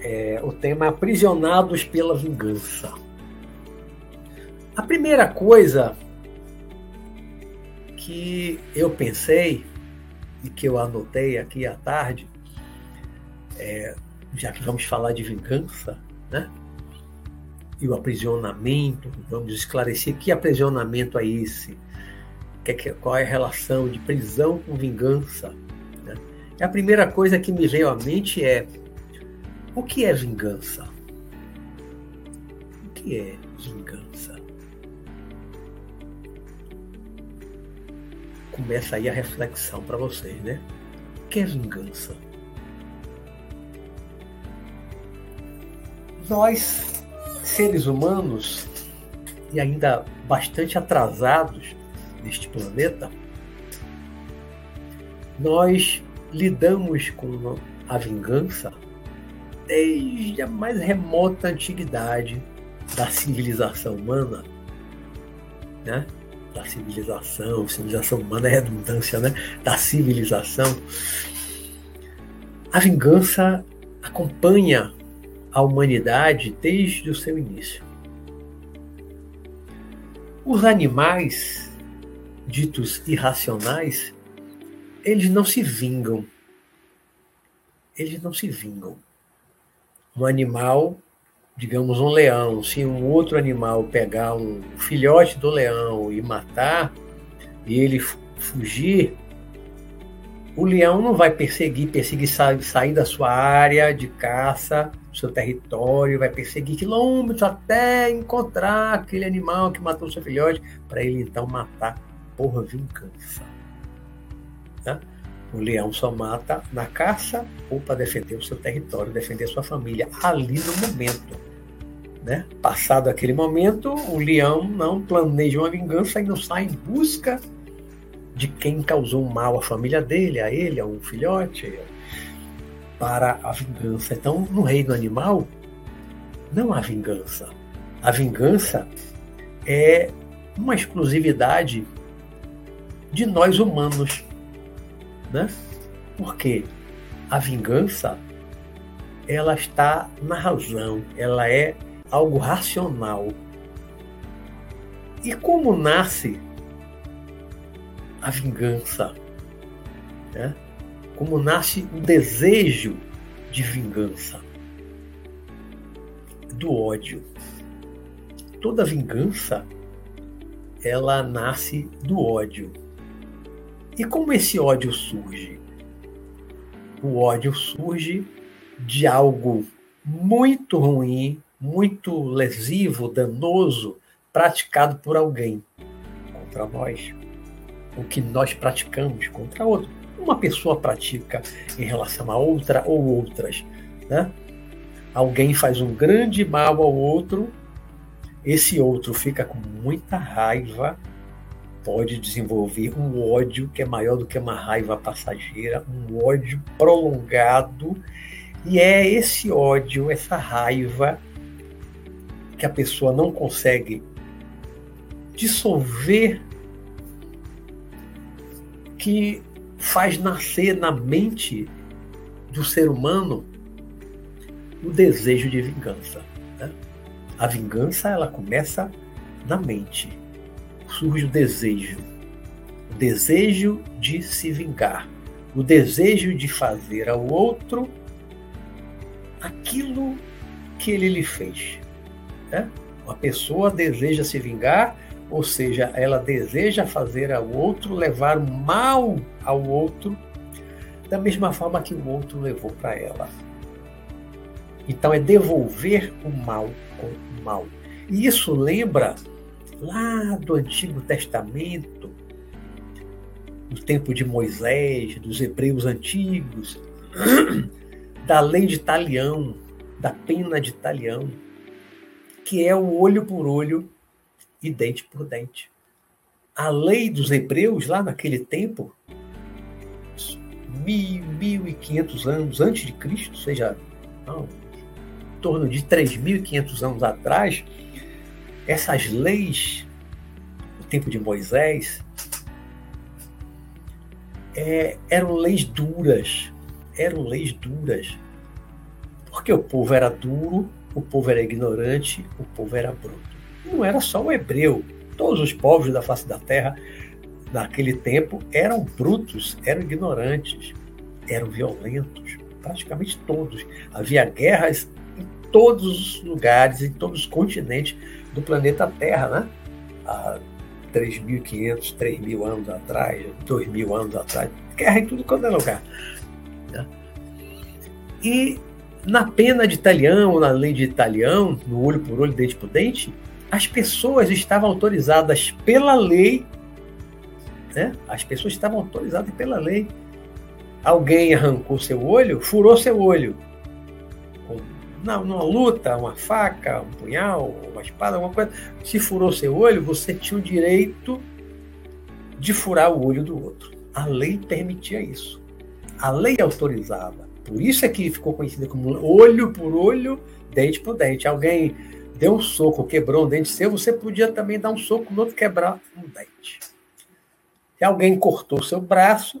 É, o tema é Aprisionados pela Vingança. A primeira coisa que eu pensei e que eu anotei aqui à tarde, é, já que vamos falar de vingança, né? E o aprisionamento, vamos esclarecer que aprisionamento é esse, qual é a relação de prisão com vingança. Né? A primeira coisa que me veio à mente é o que é vingança? O que é vingança? Começa aí a reflexão para vocês, né? O que é vingança? Nós, seres humanos, e ainda bastante atrasados neste planeta, nós lidamos com a vingança desde a mais remota antiguidade da civilização humana, né? Da civilização, civilização humana é redundância, né? Da civilização. A vingança acompanha a humanidade desde o seu início. Os animais ditos irracionais, eles não se vingam. Eles não se vingam um animal, digamos um leão, se um outro animal pegar um filhote do leão e matar, e ele fugir, o leão não vai perseguir, perseguir sair da sua área de caça, do seu território, vai perseguir quilômetros até encontrar aquele animal que matou seu filhote, para ele então matar por vingança. Tá? O leão só mata na caça ou para defender o seu território, defender sua família, ali no momento. Né? Passado aquele momento, o leão não planeja uma vingança e não sai em busca de quem causou mal à família dele, a ele, a um filhote, para a vingança. Então, no reino animal, não há vingança. A vingança é uma exclusividade de nós humanos né? Porque a vingança ela está na razão, ela é algo racional. E como nasce a vingança? Né? Como nasce o desejo de vingança? Do ódio. Toda vingança ela nasce do ódio. E como esse ódio surge? O ódio surge de algo muito ruim, muito lesivo, danoso, praticado por alguém contra nós. O que nós praticamos contra outro. Uma pessoa pratica em relação a outra ou outras. Né? Alguém faz um grande mal ao outro, esse outro fica com muita raiva pode desenvolver um ódio que é maior do que uma raiva passageira, um ódio prolongado, e é esse ódio, essa raiva que a pessoa não consegue dissolver que faz nascer na mente do ser humano o desejo de vingança. Né? A vingança ela começa na mente surge o desejo. O desejo de se vingar. O desejo de fazer ao outro aquilo que ele lhe fez. Né? Uma pessoa deseja se vingar, ou seja, ela deseja fazer ao outro, levar mal ao outro, da mesma forma que o outro levou para ela. Então é devolver o mal com o mal. E isso lembra lá do Antigo Testamento, no tempo de Moisés, dos hebreus antigos, da lei de talião, da pena de talião, que é o olho por olho e dente por dente. A lei dos hebreus, lá naquele tempo, mil, mil e quinhentos anos antes de Cristo, ou seja, não, em torno de 3.500 anos atrás, essas leis, no tempo de Moisés, é, eram leis duras, eram leis duras, Porque o povo era duro, o povo era ignorante, o povo era bruto. Não era só o hebreu. Todos os povos da face da terra, naquele tempo, eram brutos, eram ignorantes, eram violentos. Praticamente todos. Havia guerras em todos os lugares, em todos os continentes do planeta Terra, né? Há 3.500, 3.000 anos atrás, 2.000 anos atrás. Guerra em tudo quanto é lugar. Né? E na pena de Italião, na lei de Italião, no olho por olho, dente por dente, as pessoas estavam autorizadas pela lei, né? as pessoas estavam autorizadas pela lei. Alguém arrancou seu olho, furou seu olho. Na, numa luta, uma faca, um punhal, uma espada, alguma coisa. Se furou seu olho, você tinha o direito de furar o olho do outro. A lei permitia isso. A lei autorizava. Por isso é que ficou conhecida como olho por olho, dente por dente. Alguém deu um soco, quebrou um dente seu, você podia também dar um soco no outro quebrar um dente. Se alguém cortou seu braço,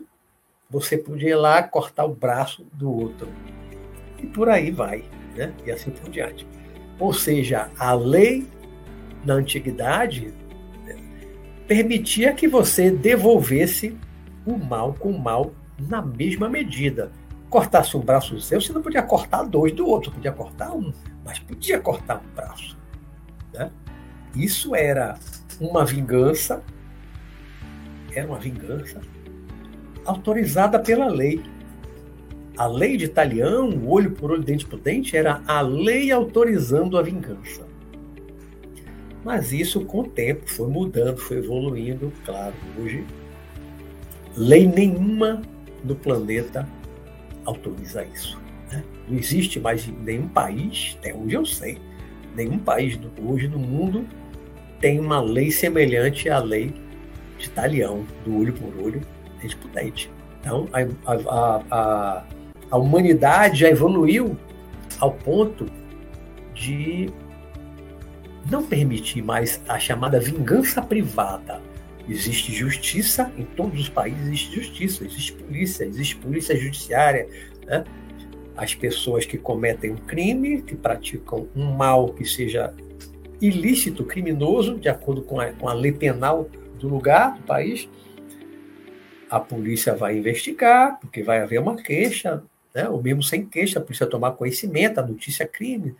você podia ir lá cortar o braço do outro. E por aí vai, né? E assim por diante. Ou seja, a lei na antiguidade né, permitia que você devolvesse o mal com o mal na mesma medida cortasse um braço seu, você não podia cortar dois do outro, podia cortar um, mas podia cortar um braço. Né? Isso era uma vingança, era uma vingança autorizada pela lei. A lei de Italião, olho por olho, dente por dente, era a lei autorizando a vingança. Mas isso, com o tempo, foi mudando, foi evoluindo. Claro, hoje, lei nenhuma no planeta autoriza isso. Né? Não existe mais nenhum país, até onde eu sei, nenhum país hoje no mundo tem uma lei semelhante à lei de Italião, do olho por olho, dente por dente. Então, a, a, a, a humanidade já evoluiu ao ponto de não permitir mais a chamada vingança privada. Existe justiça, em todos os países existe justiça, existe polícia, existe polícia judiciária. Né? As pessoas que cometem um crime, que praticam um mal que seja ilícito, criminoso, de acordo com a, com a lei penal do lugar, do país, a polícia vai investigar, porque vai haver uma queixa, né? ou mesmo sem queixa, a polícia tomar conhecimento, a notícia é crime,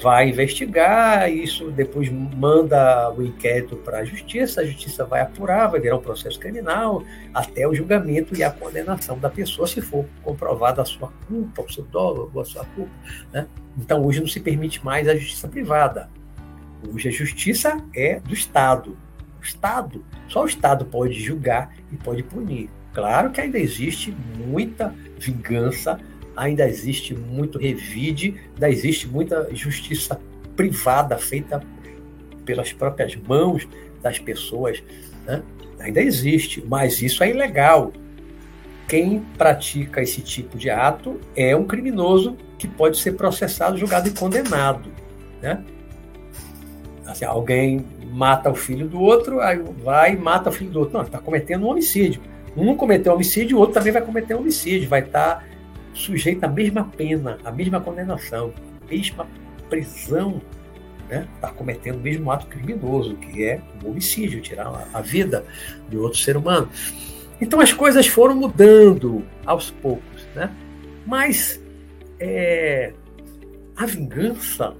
vai investigar, isso depois manda o inquérito para a justiça, a justiça vai apurar, vai virar um processo criminal, até o julgamento e a condenação da pessoa, se for comprovada a sua culpa, o seu dolo, a sua culpa. Né? Então, hoje não se permite mais a justiça privada. Hoje a justiça é do Estado. O Estado, só o Estado pode julgar e pode punir. Claro que ainda existe muita vingança ainda existe muito revide, ainda existe muita justiça privada feita pelas próprias mãos das pessoas. Né? Ainda existe, mas isso é ilegal. Quem pratica esse tipo de ato é um criminoso que pode ser processado, julgado e condenado. Né? Assim, alguém mata o filho do outro, aí vai e mata o filho do outro. Não, está cometendo um homicídio. Um cometeu homicídio, o outro também vai cometer homicídio, vai estar tá sujeita à mesma pena, à mesma condenação, à mesma prisão, né? Está cometendo o mesmo ato criminoso, que é o homicídio, tirar a vida de outro ser humano. Então as coisas foram mudando aos poucos, né? Mas é, a vingança,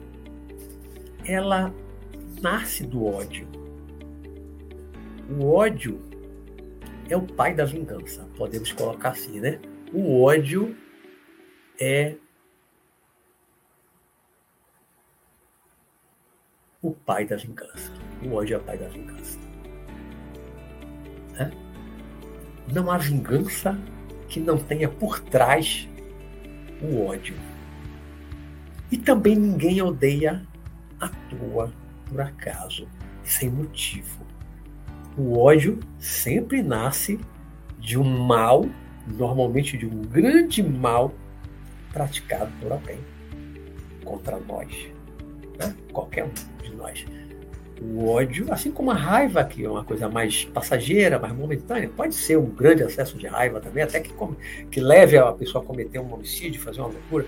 ela nasce do ódio. O ódio é o pai da vingança, podemos colocar assim, né? O ódio é o pai da vingança. O ódio é o pai da vingança. Né? Não há vingança que não tenha por trás o ódio. E também ninguém odeia à toa, por acaso, sem motivo. O ódio sempre nasce de um mal, normalmente de um grande mal praticado por alguém contra nós, né? qualquer um de nós. O ódio, assim como a raiva, que é uma coisa mais passageira, mais momentânea, pode ser um grande acesso de raiva também, até que, que leve a pessoa a cometer um homicídio, fazer uma loucura.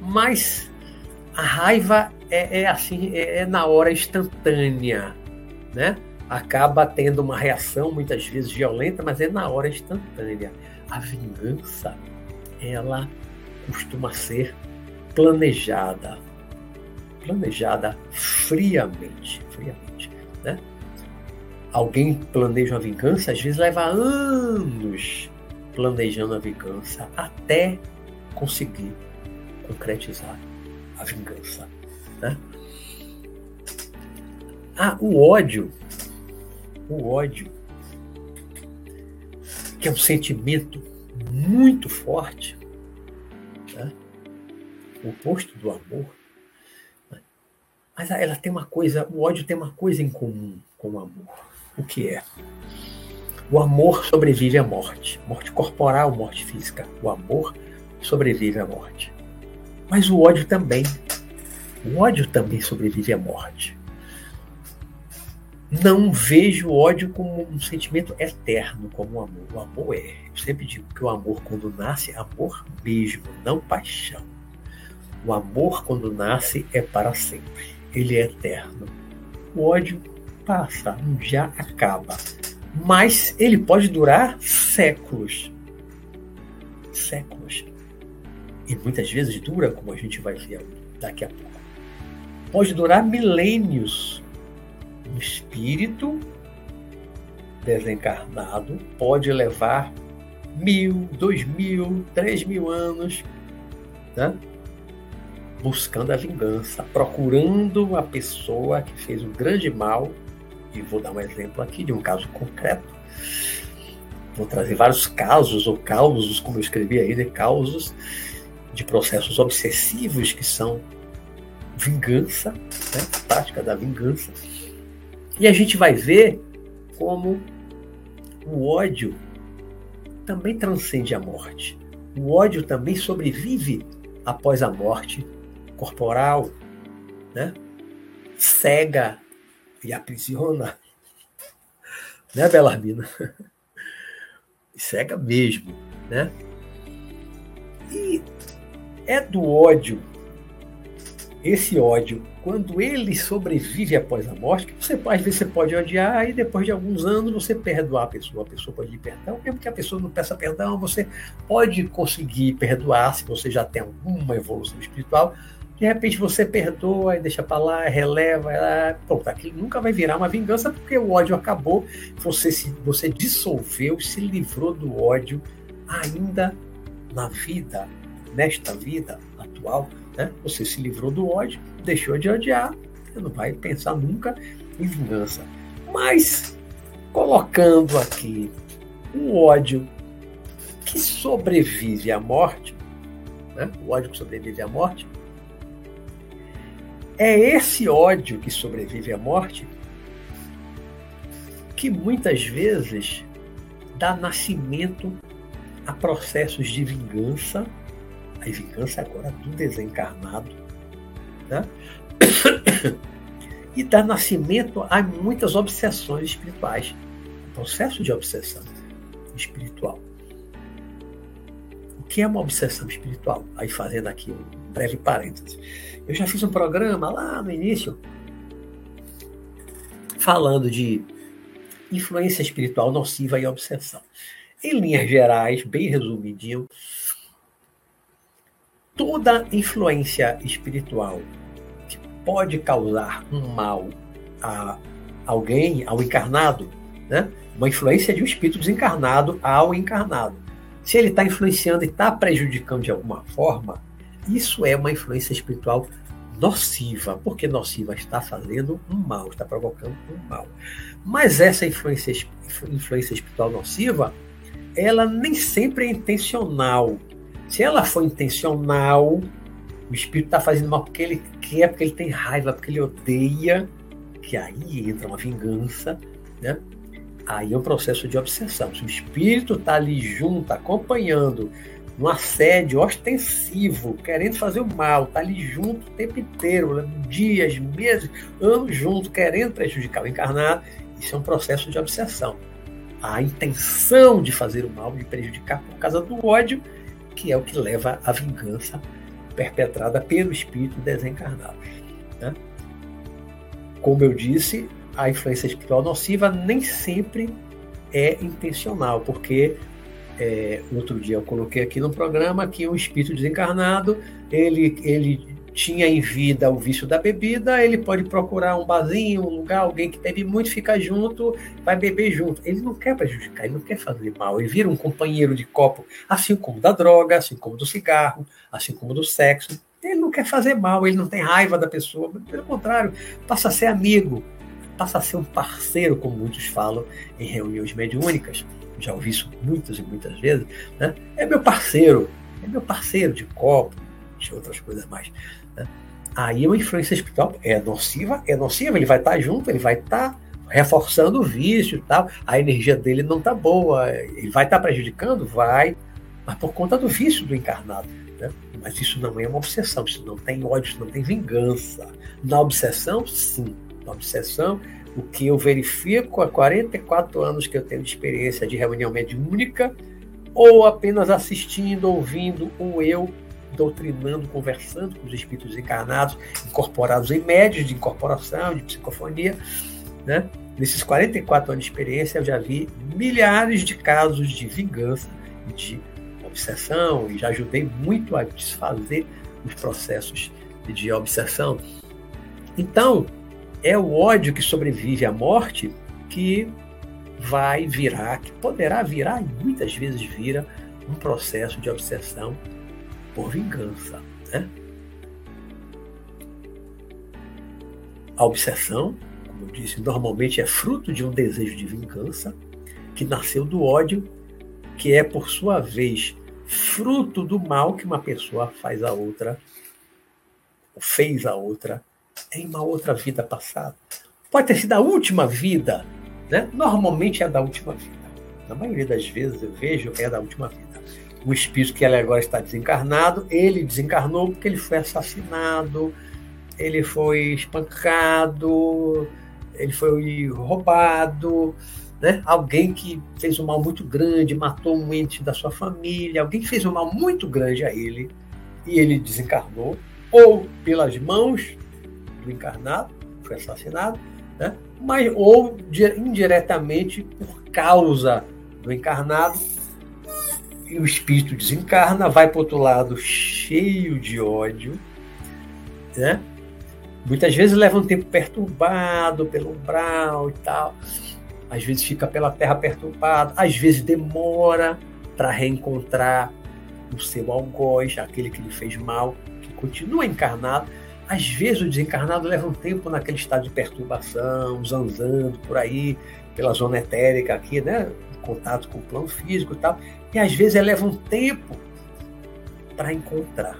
Mas a raiva é, é assim, é, é, na hora instantânea, né? Acaba tendo uma reação muitas vezes violenta, mas é na hora instantânea. A vingança, ela costuma ser planejada, planejada friamente, friamente, né? Alguém planeja uma vingança, às vezes leva anos planejando a vingança até conseguir concretizar a vingança. Né? Ah, o ódio. O ódio, que é um sentimento muito forte, né? o oposto do amor. Né? Mas ela tem uma coisa, o ódio tem uma coisa em comum com o amor. O que é? O amor sobrevive à morte, morte corporal, morte física. O amor sobrevive à morte. Mas o ódio também. O ódio também sobrevive à morte. Não vejo o ódio como um sentimento eterno, como o amor. O amor é. Eu sempre digo que o amor, quando nasce, é amor mesmo, não paixão. O amor, quando nasce, é para sempre. Ele é eterno. O ódio passa, um dia acaba. Mas ele pode durar séculos. Séculos. E muitas vezes dura, como a gente vai ver daqui a pouco. Pode durar milênios. Um espírito desencarnado pode levar mil, dois mil, três mil anos, né? buscando a vingança, procurando a pessoa que fez um grande mal. E vou dar um exemplo aqui de um caso concreto. Vou trazer vários casos ou causos, como eu escrevi aí, de causos de processos obsessivos que são vingança, né? prática da vingança. E a gente vai ver como o ódio também transcende a morte. O ódio também sobrevive após a morte corporal, né? cega e aprisiona. Né, Belarmina? cega mesmo, né? E é do ódio, esse ódio, quando ele sobrevive após a morte, você às vezes você pode odiar e depois de alguns anos você perdoar a pessoa, a pessoa pode pedir perdão, mesmo que a pessoa não peça perdão, você pode conseguir perdoar se você já tem alguma evolução espiritual. De repente você perdoa e deixa para lá, releva, ah, pronto, aquilo nunca vai virar uma vingança porque o ódio acabou, você se você dissolveu, se livrou do ódio ainda na vida nesta vida atual, né? você se livrou do ódio, deixou de odiar, você não vai pensar nunca em vingança. Mas, colocando aqui um ódio que sobrevive à morte, né? o ódio que sobrevive à morte, é esse ódio que sobrevive à morte que muitas vezes dá nascimento a processos de vingança a vingança agora do desencarnado, né? e dá nascimento a muitas obsessões espirituais, processo de obsessão espiritual. O que é uma obsessão espiritual? Aí fazendo aqui um breve parêntese. Eu já fiz um programa lá no início falando de influência espiritual nociva e obsessão. Em linhas gerais, bem resumidinho, toda influência espiritual que pode causar um mal a alguém, ao encarnado, né? uma influência de um espírito desencarnado ao encarnado. Se ele está influenciando e está prejudicando de alguma forma, isso é uma influência espiritual nociva, porque nociva está fazendo um mal, está provocando um mal. Mas essa influência, influência espiritual nociva, ela nem sempre é intencional. Se ela for intencional, o espírito está fazendo mal porque ele quer, porque ele tem raiva, porque ele odeia, que aí entra uma vingança, né? Aí é um processo de obsessão. Se o espírito está ali junto, acompanhando, um assédio ostensivo, querendo fazer o mal, está ali junto o tempo inteiro, dias, meses, anos junto, querendo prejudicar o encarnado, isso é um processo de obsessão. A intenção de fazer o mal, de prejudicar por causa do ódio, que é o que leva à vingança perpetrada pelo espírito desencarnado. Né? Como eu disse, a influência espiritual nociva nem sempre é intencional, porque é, outro dia eu coloquei aqui no programa que um espírito desencarnado ele, ele tinha em vida o vício da bebida, ele pode procurar um barzinho, um lugar, alguém que bebe muito, fica junto, vai beber junto. Ele não quer prejudicar, ele não quer fazer mal, ele vira um companheiro de copo, assim como da droga, assim como do cigarro, assim como do sexo. Ele não quer fazer mal, ele não tem raiva da pessoa, pelo contrário, passa a ser amigo, passa a ser um parceiro, como muitos falam em reuniões mediúnicas. Já ouvi isso muitas e muitas vezes. Né? É meu parceiro, é meu parceiro de copo, de outras coisas mais. Aí uma influência espiritual é nociva, é nociva, ele vai estar junto, ele vai estar reforçando o vício tal. A energia dele não está boa, ele vai estar prejudicando? Vai, mas por conta do vício do encarnado. Né? Mas isso não é uma obsessão, isso não tem ódio, isso não tem vingança. Na obsessão, sim. Na obsessão, o que eu verifico há 44 anos que eu tenho de experiência de reunião mediúnica, ou apenas assistindo, ouvindo, ou eu doutrinando, conversando com os espíritos encarnados, incorporados em médios de incorporação, de psicofonia. Né? Nesses 44 anos de experiência, eu já vi milhares de casos de vingança de obsessão, e já ajudei muito a desfazer os processos de obsessão. Então, é o ódio que sobrevive à morte que vai virar, que poderá virar, e muitas vezes vira, um processo de obsessão por vingança. Né? A obsessão, como eu disse, normalmente é fruto de um desejo de vingança que nasceu do ódio, que é, por sua vez, fruto do mal que uma pessoa faz a outra, ou fez a outra, em uma outra vida passada. Pode ter sido a última vida, né? Normalmente é da última vida. Na maioria das vezes eu vejo é da última vida o espírito que ele agora está desencarnado, ele desencarnou porque ele foi assassinado, ele foi espancado, ele foi roubado, né? alguém que fez um mal muito grande, matou um ente da sua família, alguém que fez um mal muito grande a ele e ele desencarnou, ou pelas mãos do encarnado, foi assassinado, né? mas ou indiretamente por causa do encarnado e o espírito desencarna, vai para outro lado cheio de ódio, né? Muitas vezes leva um tempo perturbado pelo umbral e tal. Às vezes fica pela terra perturbado, às vezes demora para reencontrar o seu algoz, aquele que lhe fez mal, que continua encarnado. Às vezes o desencarnado leva um tempo naquele estado de perturbação, zanzando por aí, pela zona etérica aqui, né? Contato com o plano físico e tal. E às vezes leva um tempo para encontrar.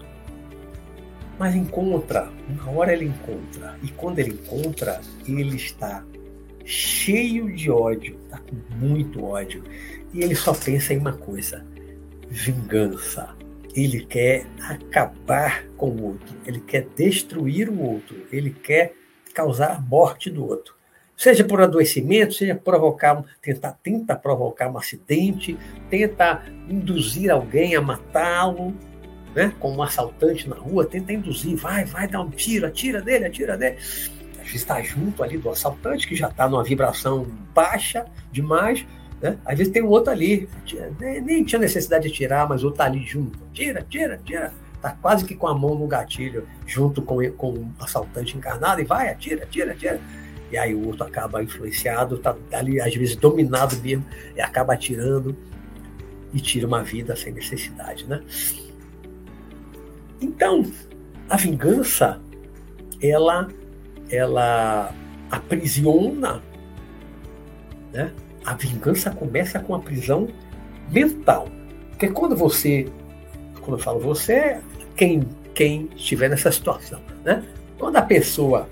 Mas encontra, uma hora ele encontra. E quando ele encontra, ele está cheio de ódio, está com muito ódio. E ele só pensa em uma coisa: vingança. Ele quer acabar com o outro, ele quer destruir o outro, ele quer causar a morte do outro seja por adoecimento, seja provocar, tentar, tenta provocar um acidente, tenta induzir alguém a matá-lo, né? como um assaltante na rua, tenta induzir, vai, vai, dá um tiro, atira dele, atira dele. Às vezes está junto ali do assaltante, que já está numa vibração baixa demais, né? Às vezes tem um outro ali, nem tinha necessidade de tirar, mas o outro está ali junto. Tira, tira, tira. Está quase que com a mão no gatilho, junto com, com o assaltante encarnado, e vai, atira, atira, atira e aí o outro acaba influenciado, tá ali às vezes dominado mesmo, e acaba atirando e tira uma vida sem necessidade, né? Então, a vingança, ela, ela aprisiona, né? A vingança começa com a prisão mental. Porque quando você, quando eu falo você, quem, quem estiver nessa situação, né? Quando a pessoa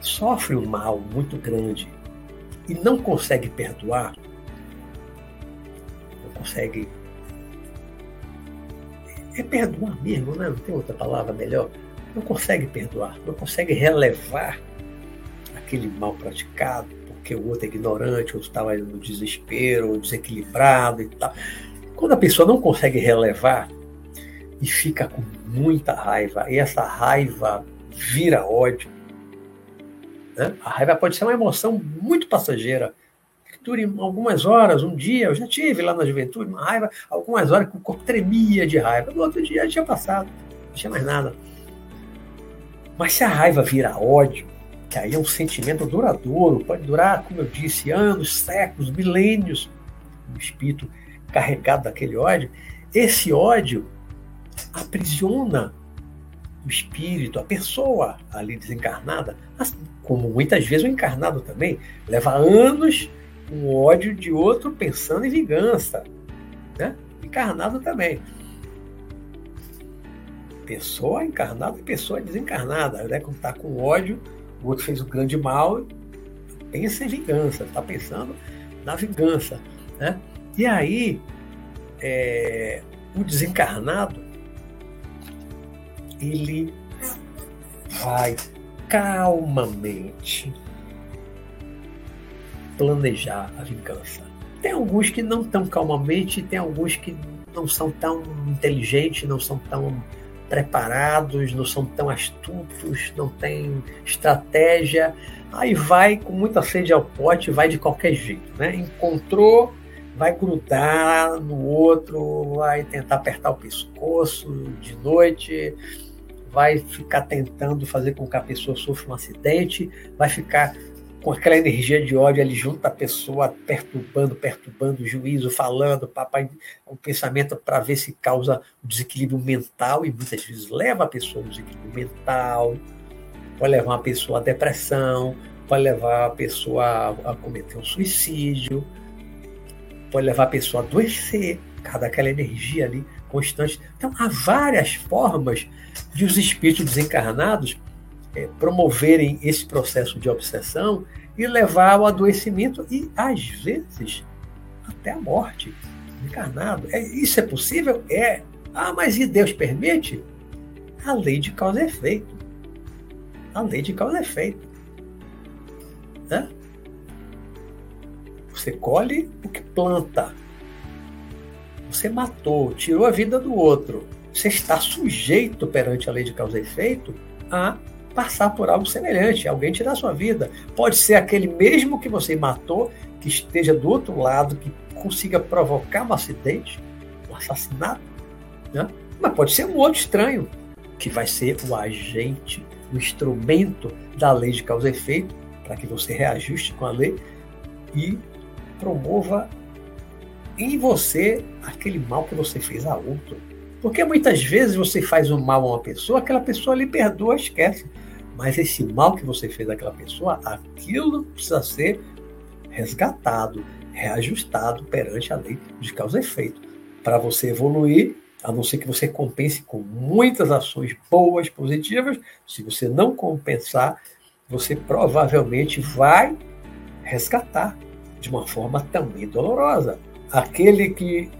sofre um mal muito grande e não consegue perdoar, não consegue. É perdoar mesmo, né? não tem outra palavra melhor. Não consegue perdoar, não consegue relevar aquele mal praticado, porque o outro é ignorante, o outro estava no desespero, desequilibrado e tal. Quando a pessoa não consegue relevar, e fica com muita raiva, e essa raiva vira ódio. Né? A raiva pode ser uma emoção muito passageira, que dure algumas horas, um dia. Eu já tive lá na juventude uma raiva, algumas horas que o corpo tremia de raiva. No outro dia já tinha passado, não tinha mais nada. Mas se a raiva vira ódio, que aí é um sentimento duradouro, pode durar, como eu disse, anos, séculos, milênios, o espírito carregado daquele ódio, esse ódio aprisiona o espírito, a pessoa ali desencarnada, como muitas vezes o encarnado também, leva anos com ódio de outro pensando em vingança. Né? Encarnado também. Pessoa encarnada e pessoa desencarnada. Né? Quando está com ódio, o outro fez um grande mal, pensa em vingança, está pensando na vingança. Né? E aí, é, o desencarnado, ele vai calmamente planejar a vingança. Tem alguns que não tão calmamente, tem alguns que não são tão inteligentes, não são tão preparados, não são tão astutos, não têm estratégia. Aí vai com muita sede ao pote, vai de qualquer jeito, né? Encontrou vai grudar no outro, vai tentar apertar o pescoço de noite, vai ficar tentando fazer com que a pessoa sofra um acidente, vai ficar com aquela energia de ódio ali junto da pessoa, perturbando, perturbando o juízo, falando, papai, o pensamento para ver se causa desequilíbrio mental e muitas vezes leva a pessoa a um desequilíbrio mental, pode levar uma pessoa à depressão, pode levar a pessoa a, a cometer um suicídio, pode levar a pessoa a adoecer, cada aquela energia ali constante. Então, há várias formas de os espíritos desencarnados é, promoverem esse processo de obsessão e levar ao adoecimento e, às vezes, até a morte. Encarnado. É, isso é possível? É. Ah, mas e Deus permite? A lei de causa e efeito. A lei de causa e efeito. Né? Você colhe o que planta. Você matou, tirou a vida do outro. Você está sujeito perante a lei de causa e efeito a passar por algo semelhante, alguém tirar sua vida. Pode ser aquele mesmo que você matou, que esteja do outro lado, que consiga provocar um acidente, um assassinato, né? mas pode ser um outro estranho, que vai ser o agente, o instrumento da lei de causa e efeito, para que você reajuste com a lei e promova em você aquele mal que você fez a outro. Porque muitas vezes você faz um mal a uma pessoa, aquela pessoa lhe perdoa, esquece. Mas esse mal que você fez àquela pessoa, aquilo precisa ser resgatado, reajustado perante a lei de causa e efeito. Para você evoluir, a não ser que você compense com muitas ações boas, positivas, se você não compensar, você provavelmente vai resgatar de uma forma também dolorosa. Aquele que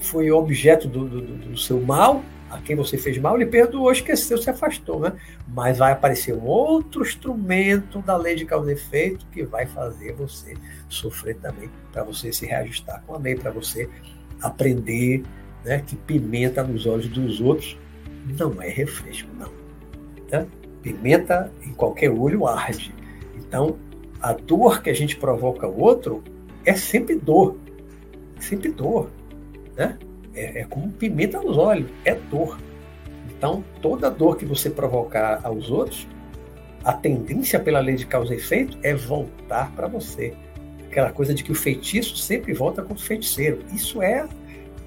foi objeto do, do, do seu mal, a quem você fez mal, ele perdoou, esqueceu, se afastou, né? Mas vai aparecer um outro instrumento da lei de causa e efeito que vai fazer você sofrer também, para você se reajustar com a lei, para você aprender né, que pimenta nos olhos dos outros não é refresco, não. Né? Pimenta em qualquer olho arde. Então, a dor que a gente provoca ao outro é sempre dor. Sempre dor. Né? É, é como pimenta nos olhos, é dor. Então, toda dor que você provocar aos outros, a tendência pela lei de causa e efeito é voltar para você. Aquela coisa de que o feitiço sempre volta contra o feiticeiro. Isso é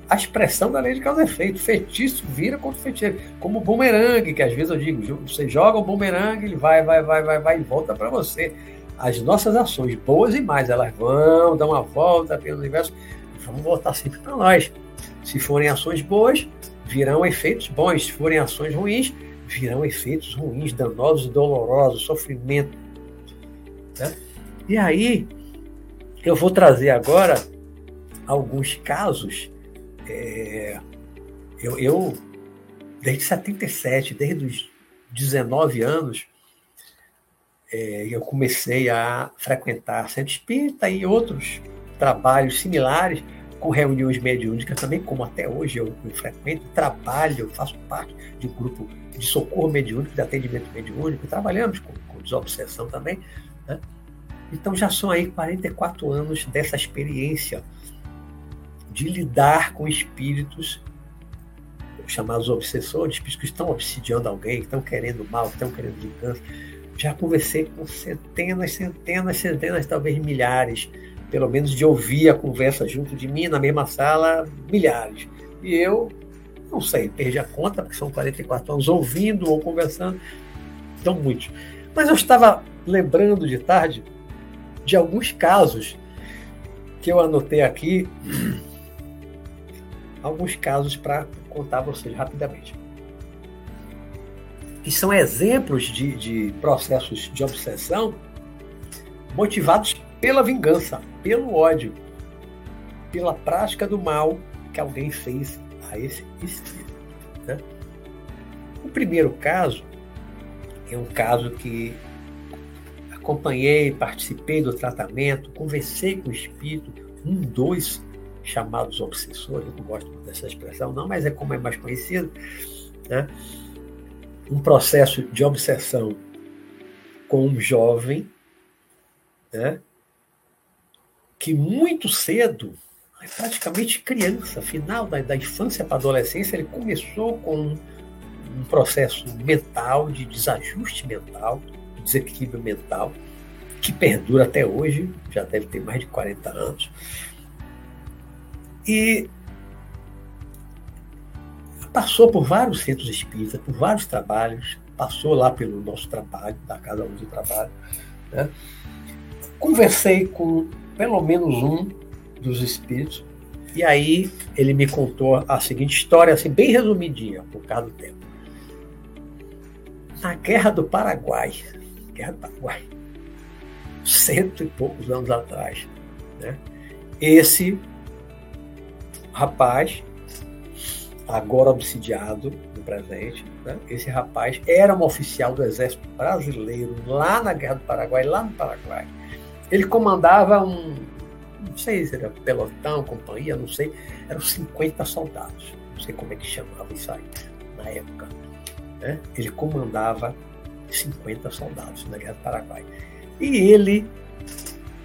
a expressão da lei de causa e efeito. Feitiço vira contra o feiticeiro. Como o bumerangue, que às vezes eu digo, você joga o bumerangue, ele vai, vai, vai, vai, vai e volta para você as nossas ações, boas e mais, elas vão dar uma volta pelo universo vão voltar sempre para nós. Se forem ações boas, virão efeitos bons. Se forem ações ruins, virão efeitos ruins, danosos, dolorosos, sofrimento. Né? E aí, eu vou trazer agora alguns casos. É, eu, eu, desde 77, desde os 19 anos, é, eu comecei a frequentar centro espírita e outros trabalhos similares com reuniões mediúnicas também, como até hoje eu, eu frequento, trabalho, faço parte de um grupo de socorro mediúnico, de atendimento mediúnico, trabalhamos com, com desobsessão também. Né? Então já são aí 44 anos dessa experiência de lidar com espíritos chamados obsessores, espíritos que estão obsidiando alguém, que estão querendo mal, que estão querendo vingança. Já conversei com centenas, centenas, centenas, talvez milhares, pelo menos de ouvir a conversa junto de mim, na mesma sala, milhares. E eu, não sei, perdi a conta, porque são 44 anos ouvindo ou conversando, então muitos. Mas eu estava lembrando de tarde de alguns casos que eu anotei aqui, alguns casos para contar a vocês rapidamente. Que são exemplos de, de processos de obsessão motivados pela vingança, pelo ódio, pela prática do mal que alguém fez a esse espírito. Né? O primeiro caso é um caso que acompanhei, participei do tratamento, conversei com o espírito, um, dois chamados obsessores, eu não gosto dessa expressão, não, mas é como é mais conhecido, né? um processo de obsessão com um jovem né? Que muito cedo, praticamente criança, final da, da infância para a adolescência, ele começou com um processo mental, de desajuste mental, desequilíbrio mental, que perdura até hoje, já deve ter mais de 40 anos. E passou por vários centros espíritas, por vários trabalhos, passou lá pelo nosso trabalho, da Casa Luz do Trabalho. Né? Conversei com pelo menos um dos espíritos, e aí ele me contou a seguinte história, assim, bem resumidinha, por causa do tempo. Na Guerra do Paraguai, Guerra do Paraguai, cento e poucos anos atrás, né? esse rapaz, agora obsidiado no presente, né? esse rapaz era um oficial do exército brasileiro lá na Guerra do Paraguai, lá no Paraguai. Ele comandava um, não sei se era pelotão, companhia, não sei, eram 50 soldados. Não sei como é que chamava isso aí na época. Né? Ele comandava 50 soldados na Guerra do Paraguai. E ele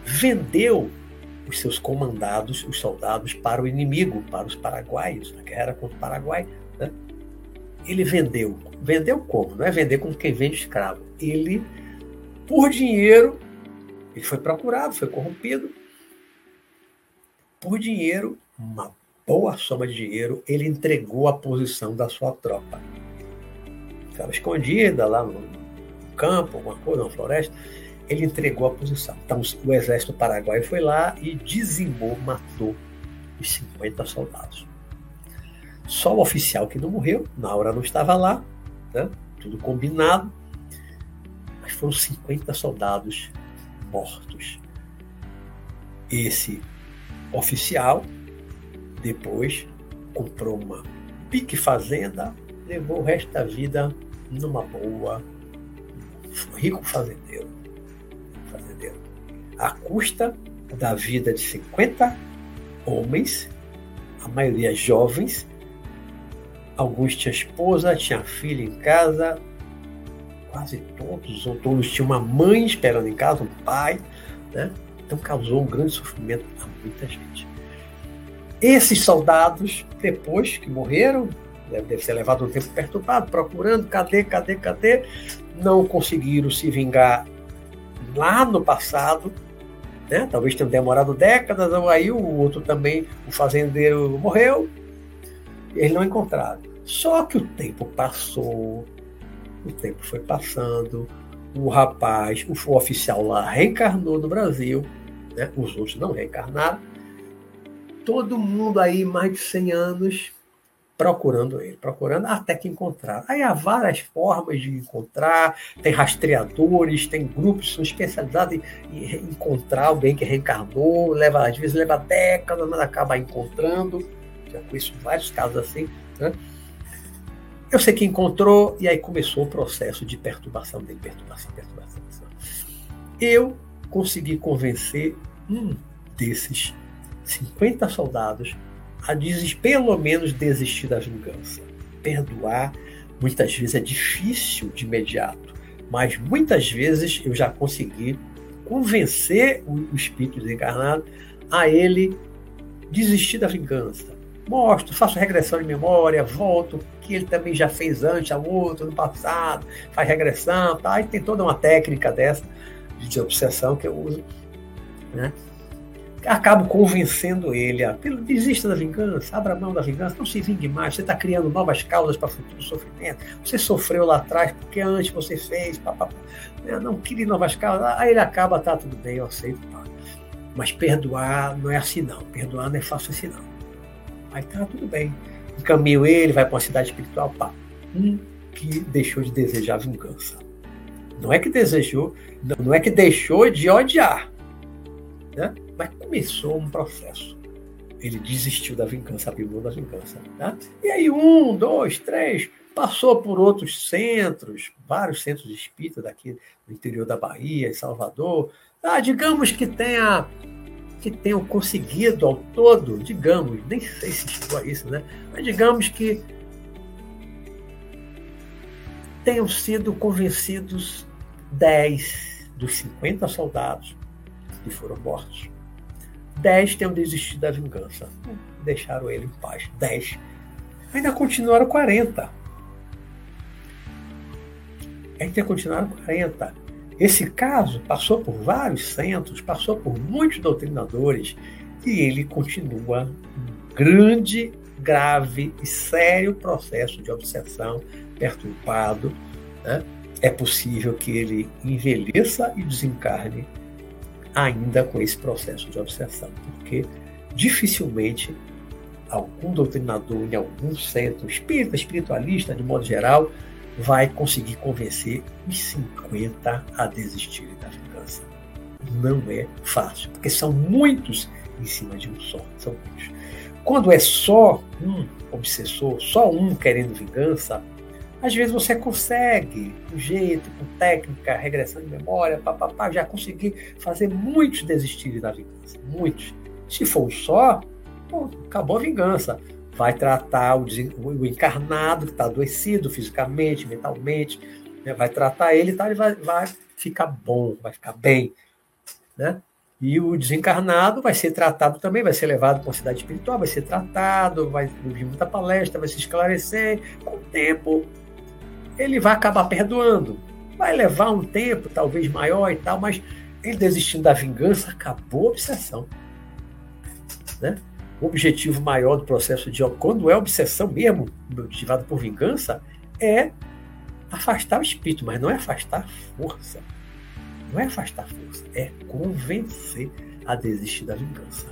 vendeu os seus comandados, os soldados, para o inimigo, para os paraguaios, na guerra contra o Paraguai. Né? Ele vendeu. Vendeu como? Não é vender como quem vende escravo. Ele, por dinheiro, ele foi procurado, foi corrompido. Por dinheiro, uma boa soma de dinheiro, ele entregou a posição da sua tropa. Estava escondida lá no campo, alguma coisa, na floresta ele entregou a posição. Então, o exército paraguaio foi lá e dizimou, matou os 50 soldados. Só o oficial que não morreu, na hora não estava lá, né? tudo combinado, mas foram 50 soldados mortos. Esse oficial depois comprou uma pique fazenda, levou o resto da vida numa boa, rico fazendeiro à custa da vida de 50 homens, a maioria jovens. Alguns tinham esposa, tinha filho em casa, quase todos, ou todos tinham uma mãe esperando em casa, um pai, né? Então causou um grande sofrimento a muita gente. Esses soldados, depois que morreram, deve ser levado um tempo perturbado, procurando, cadê, cadê, cadê? Não conseguiram se vingar lá no passado, né? Talvez tenha demorado décadas, ou aí o outro também, o fazendeiro morreu, eles não encontraram. Só que o tempo passou, o tempo foi passando, o rapaz, o oficial lá reencarnou no Brasil, né? os outros não reencarnaram. Todo mundo aí, mais de 100 anos, procurando ele, procurando até que encontrar. Aí há várias formas de encontrar, tem rastreadores, tem grupos são especializados em, em encontrar alguém que reencarnou, leva, às vezes leva décadas, mas acaba encontrando. Já conheço vários casos assim. Né? Eu sei que encontrou, e aí começou o processo de perturbação de perturbação, perturbação. Eu consegui convencer um desses 50 soldados a pelo menos desistir da vingança. Perdoar muitas vezes é difícil de imediato, mas muitas vezes eu já consegui convencer o espírito desencarnado a ele desistir da vingança. Mostro, faço regressão de memória, volto, que ele também já fez antes ao outro, no passado, faz regressão, tá? E tem toda uma técnica dessa de obsessão que eu uso, né? acabo convencendo ele a desista da vingança, abra mão da vingança, não se vingue mais, você está criando novas causas para futuro sofrimento. Você sofreu lá atrás porque antes você fez, papapá. Né, não crie novas causas, aí ele acaba, tá tudo bem, eu aceito. Pá. Mas perdoar não é assim não, perdoar não é fácil assim não. Aí tá tudo bem. Encaminho ele, vai para uma cidade espiritual, pá. Um que deixou de desejar vingança. Não é que desejou, não é que deixou de odiar, né? Mas começou um processo. Ele desistiu da vingança, mão da vingança. Tá? E aí, um, dois, três, passou por outros centros, vários centros espíritas daqui no interior da Bahia, em Salvador. Ah, digamos que tenha que tenham conseguido ao todo, digamos, nem sei se chegou a isso, né? Mas digamos que tenham sido convencidos 10 dos 50 soldados que foram mortos. Dez tenham desistido da vingança. Deixaram ele em paz. Dez. Ainda continuaram 40. Ainda continuaram 40. Esse caso passou por vários centros, passou por muitos doutrinadores, e ele continua um grande, grave e sério processo de obsessão perturbado. Né? É possível que ele envelheça e desencarne ainda com esse processo de obsessão, porque dificilmente algum doutrinador em algum centro espírita, espiritualista, de modo geral, vai conseguir convencer os 50 a desistirem da vingança. Não é fácil, porque são muitos em cima de um só. São muitos. Quando é só um obsessor, só um querendo vingança, às vezes você consegue, com jeito, com técnica, regressão de memória, papapá, já consegui fazer muitos desistirem da vingança. Muitos. Se for um só, pô, acabou a vingança. Vai tratar o, o encarnado que está adoecido fisicamente, mentalmente, né? vai tratar ele e tá, ele vai, vai ficar bom, vai ficar bem. Né? E o desencarnado vai ser tratado também, vai ser levado para uma cidade espiritual, vai ser tratado, vai ouvir muita palestra, vai se esclarecer. Com o tempo, ele vai acabar perdoando. Vai levar um tempo, talvez maior e tal, mas ele desistindo da vingança, acabou a obsessão. Né? O objetivo maior do processo de quando é obsessão mesmo, motivado por vingança, é afastar o espírito, mas não é afastar a força. Não é afastar a força, é convencer a desistir da vingança.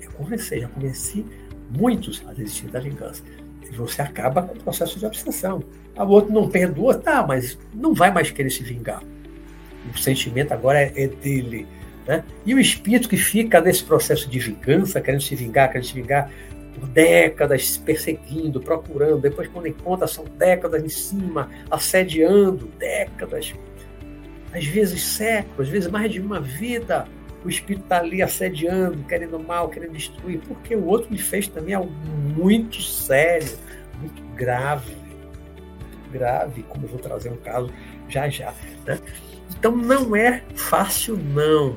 É convencer, já convenci muitos a desistir da vingança. E você acaba com o processo de obsessão. O outro não perdoa, tá, mas não vai mais querer se vingar. O sentimento agora é, é dele. Né? E o espírito que fica nesse processo de vingança, querendo se vingar, querendo se vingar por décadas, perseguindo, procurando, depois quando encontra são décadas em cima, assediando, décadas, às vezes séculos, às vezes mais de uma vida, o espírito está ali assediando, querendo mal, querendo destruir, porque o outro lhe fez também algo muito sério, muito grave grave, como eu vou trazer um caso já já. Né? Então não é fácil, não.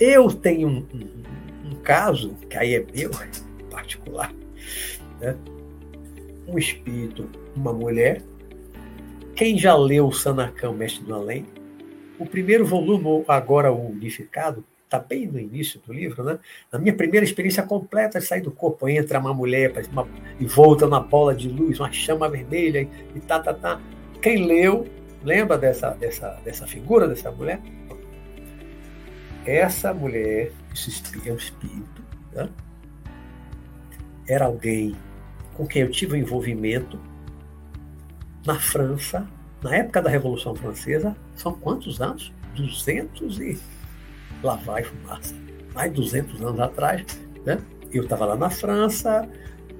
Eu tenho um, um, um caso, que aí é meu, particular, né? um espírito, uma mulher. Quem já leu o Sanacão, Mestre do Além, o primeiro volume, agora o unificado, está bem no início do livro, né? Na minha primeira experiência completa de sair do corpo, entra uma mulher uma, e volta uma bola de luz, uma chama vermelha e tá, tá, tá. Quem leu, lembra dessa, dessa, dessa figura dessa mulher? Essa mulher, esse espírito, é espírito, né? era alguém com quem eu tive um envolvimento na França, na época da Revolução Francesa, são quantos anos? 200 e lá vai fumaça. Mais de 200 anos atrás, né? eu estava lá na França,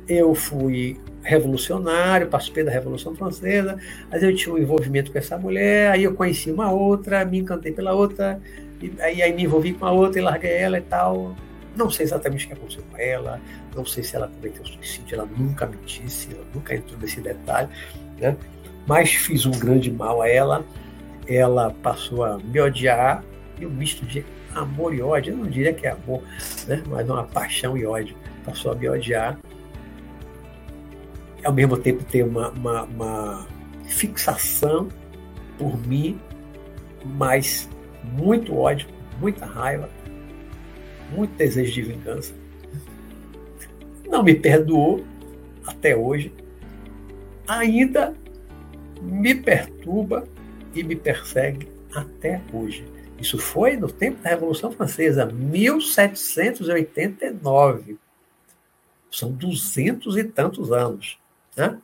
eu fui revolucionário, participei da Revolução Francesa, mas eu tinha um envolvimento com essa mulher, aí eu conheci uma outra, me encantei pela outra, E aí, aí me envolvi com a outra e larguei ela e tal. Não sei exatamente o que aconteceu com ela, não sei se ela cometeu suicídio, ela nunca me disse, ela nunca entrou nesse detalhe, né? mas fiz um grande mal a ela, ela passou a me odiar, e um misto de amor e ódio, eu não diria que é amor, né? mas uma paixão e ódio, passou a me odiar, ao mesmo tempo ter uma, uma, uma fixação por mim, mas muito ódio, muita raiva, muito desejo de vingança. Não me perdoou até hoje. Ainda me perturba e me persegue até hoje. Isso foi no tempo da Revolução Francesa, 1789. São duzentos e tantos anos. Né?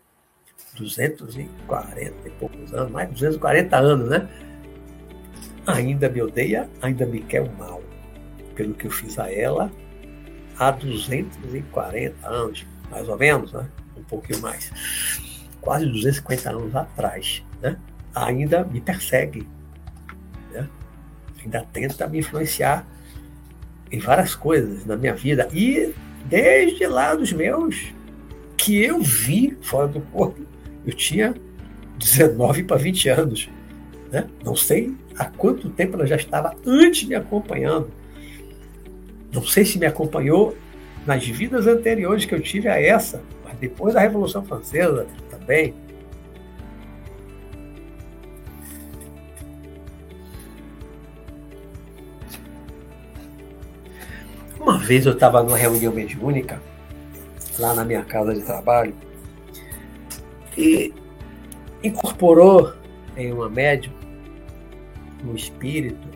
240 e poucos anos, mais de 240 anos, né? Ainda me odeia, ainda me quer o mal, pelo que eu fiz a ela há 240 anos, mais ou menos, né? Um pouquinho mais. Quase 250 anos atrás, né? Ainda me persegue, né? Ainda tenta me influenciar em várias coisas na minha vida e desde lá dos meus que eu vi fora do corpo eu tinha 19 para 20 anos. Né? Não sei há quanto tempo ela já estava antes me acompanhando. Não sei se me acompanhou nas vidas anteriores que eu tive a essa, mas depois da Revolução Francesa também. Uma vez eu estava numa reunião mediúnica, lá na minha casa de trabalho, e incorporou em uma médium um espírito.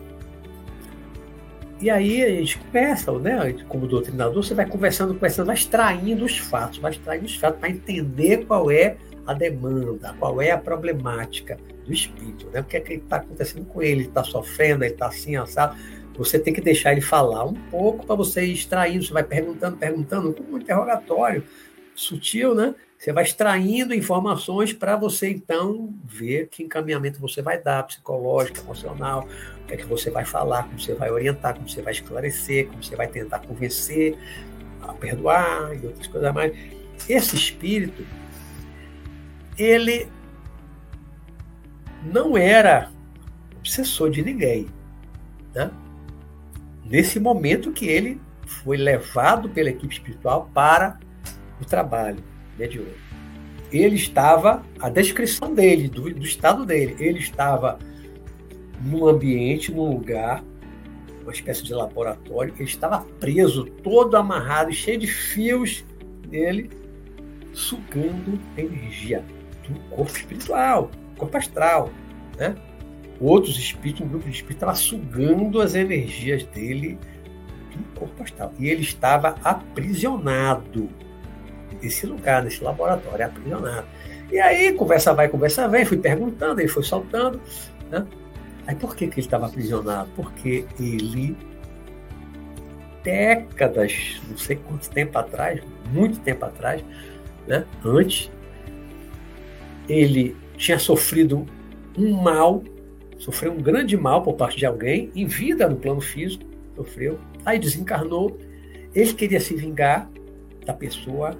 E aí a gente começa, né? Como doutrinador, você vai conversando, conversando, vai extraindo os fatos, vai extraindo os fatos para entender qual é a demanda, qual é a problemática do espírito, né? O que é que está acontecendo com ele? Ele está sofrendo, ele está assim, assado. Você tem que deixar ele falar um pouco para você ir extraindo, você vai perguntando, perguntando, como um interrogatório sutil, né? Você vai extraindo informações para você então ver que encaminhamento você vai dar, psicológico, emocional, o que é que você vai falar, como você vai orientar, como você vai esclarecer, como você vai tentar convencer a perdoar e outras coisas mais. Esse espírito, ele não era obsessor de ninguém. Né? Nesse momento que ele foi levado pela equipe espiritual para o trabalho mediúnico. Ele estava, a descrição dele, do, do estado dele, ele estava num ambiente, num lugar, uma espécie de laboratório, ele estava preso, todo amarrado, cheio de fios nele, sugando energia do corpo espiritual, corpo astral, né? Outros espíritos, um grupo de espíritos estava sugando as energias dele do corpo astral. E ele estava aprisionado esse lugar, nesse laboratório, aprisionado. E aí, conversa vai, conversa vem, fui perguntando, ele foi soltando. Né? Aí por que, que ele estava aprisionado? Porque ele, décadas, não sei quanto tempo atrás, muito tempo atrás, né? antes, ele tinha sofrido um mal, sofreu um grande mal por parte de alguém, em vida no plano físico, sofreu, aí desencarnou, ele queria se vingar da pessoa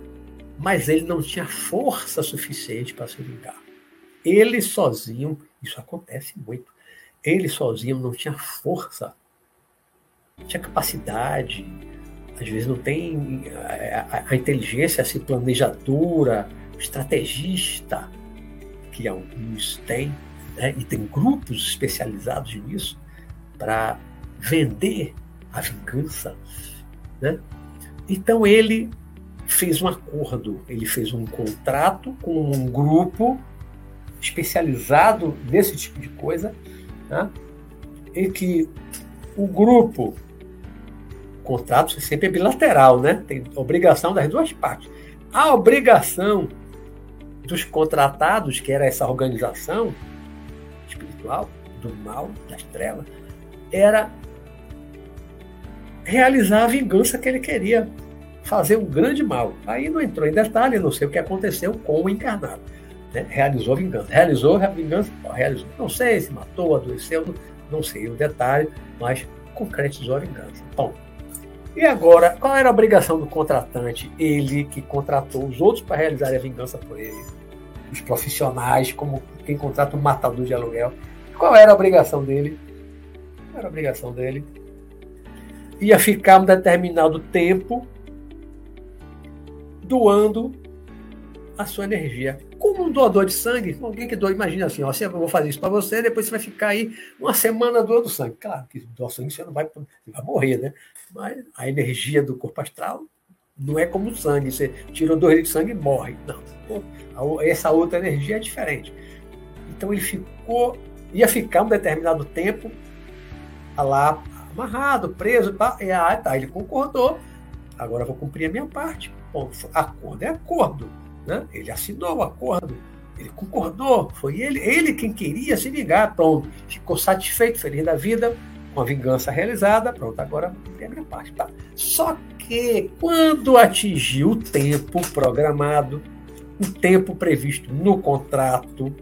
mas ele não tinha força suficiente para se vingar. Ele sozinho, isso acontece muito, ele sozinho não tinha força, não tinha capacidade, às vezes não tem a, a, a inteligência assim, planejadora, estrategista, que alguns têm, né? e tem grupos especializados nisso, para vender a vingança. Né? Então ele fez um acordo, ele fez um contrato com um grupo especializado nesse tipo de coisa, né? em que o grupo, o contrato sempre é bilateral, né? tem obrigação das duas partes. A obrigação dos contratados, que era essa organização espiritual, do mal, das trevas, era realizar a vingança que ele queria fazer um grande mal. Aí não entrou em detalhe, não sei o que aconteceu com o encarnado. Né? Realizou vingança. Realizou a vingança? Realizou. Não sei se matou, adoeceu, não, não sei o detalhe, mas concretizou a vingança. Bom, e agora, qual era a obrigação do contratante? Ele que contratou os outros para realizar a vingança por ele. Os profissionais, como quem contrata um matador de aluguel. Qual era a obrigação dele? Qual era a obrigação dele? Ia ficar um determinado tempo doando a sua energia. Como um doador de sangue, alguém que doa, imagina assim, ó, eu vou fazer isso para você, depois você vai ficar aí uma semana doando sangue. Claro que doar sangue você não vai, você vai morrer, né? Mas a energia do corpo astral não é como o sangue, você tirou dois litros de sangue e morre. Não, essa outra energia é diferente. Então ele ficou, ia ficar um determinado tempo lá amarrado, preso, e ah, tá, ele concordou, agora eu vou cumprir a minha parte. Bom, acordo é acordo. Né? Ele assinou o acordo, ele concordou, foi ele, ele quem queria se vingar, pronto, ficou satisfeito, feliz da vida, com a vingança realizada, pronto, agora tem a minha parte. Tá? Só que quando atingiu o tempo programado, o tempo previsto no contrato,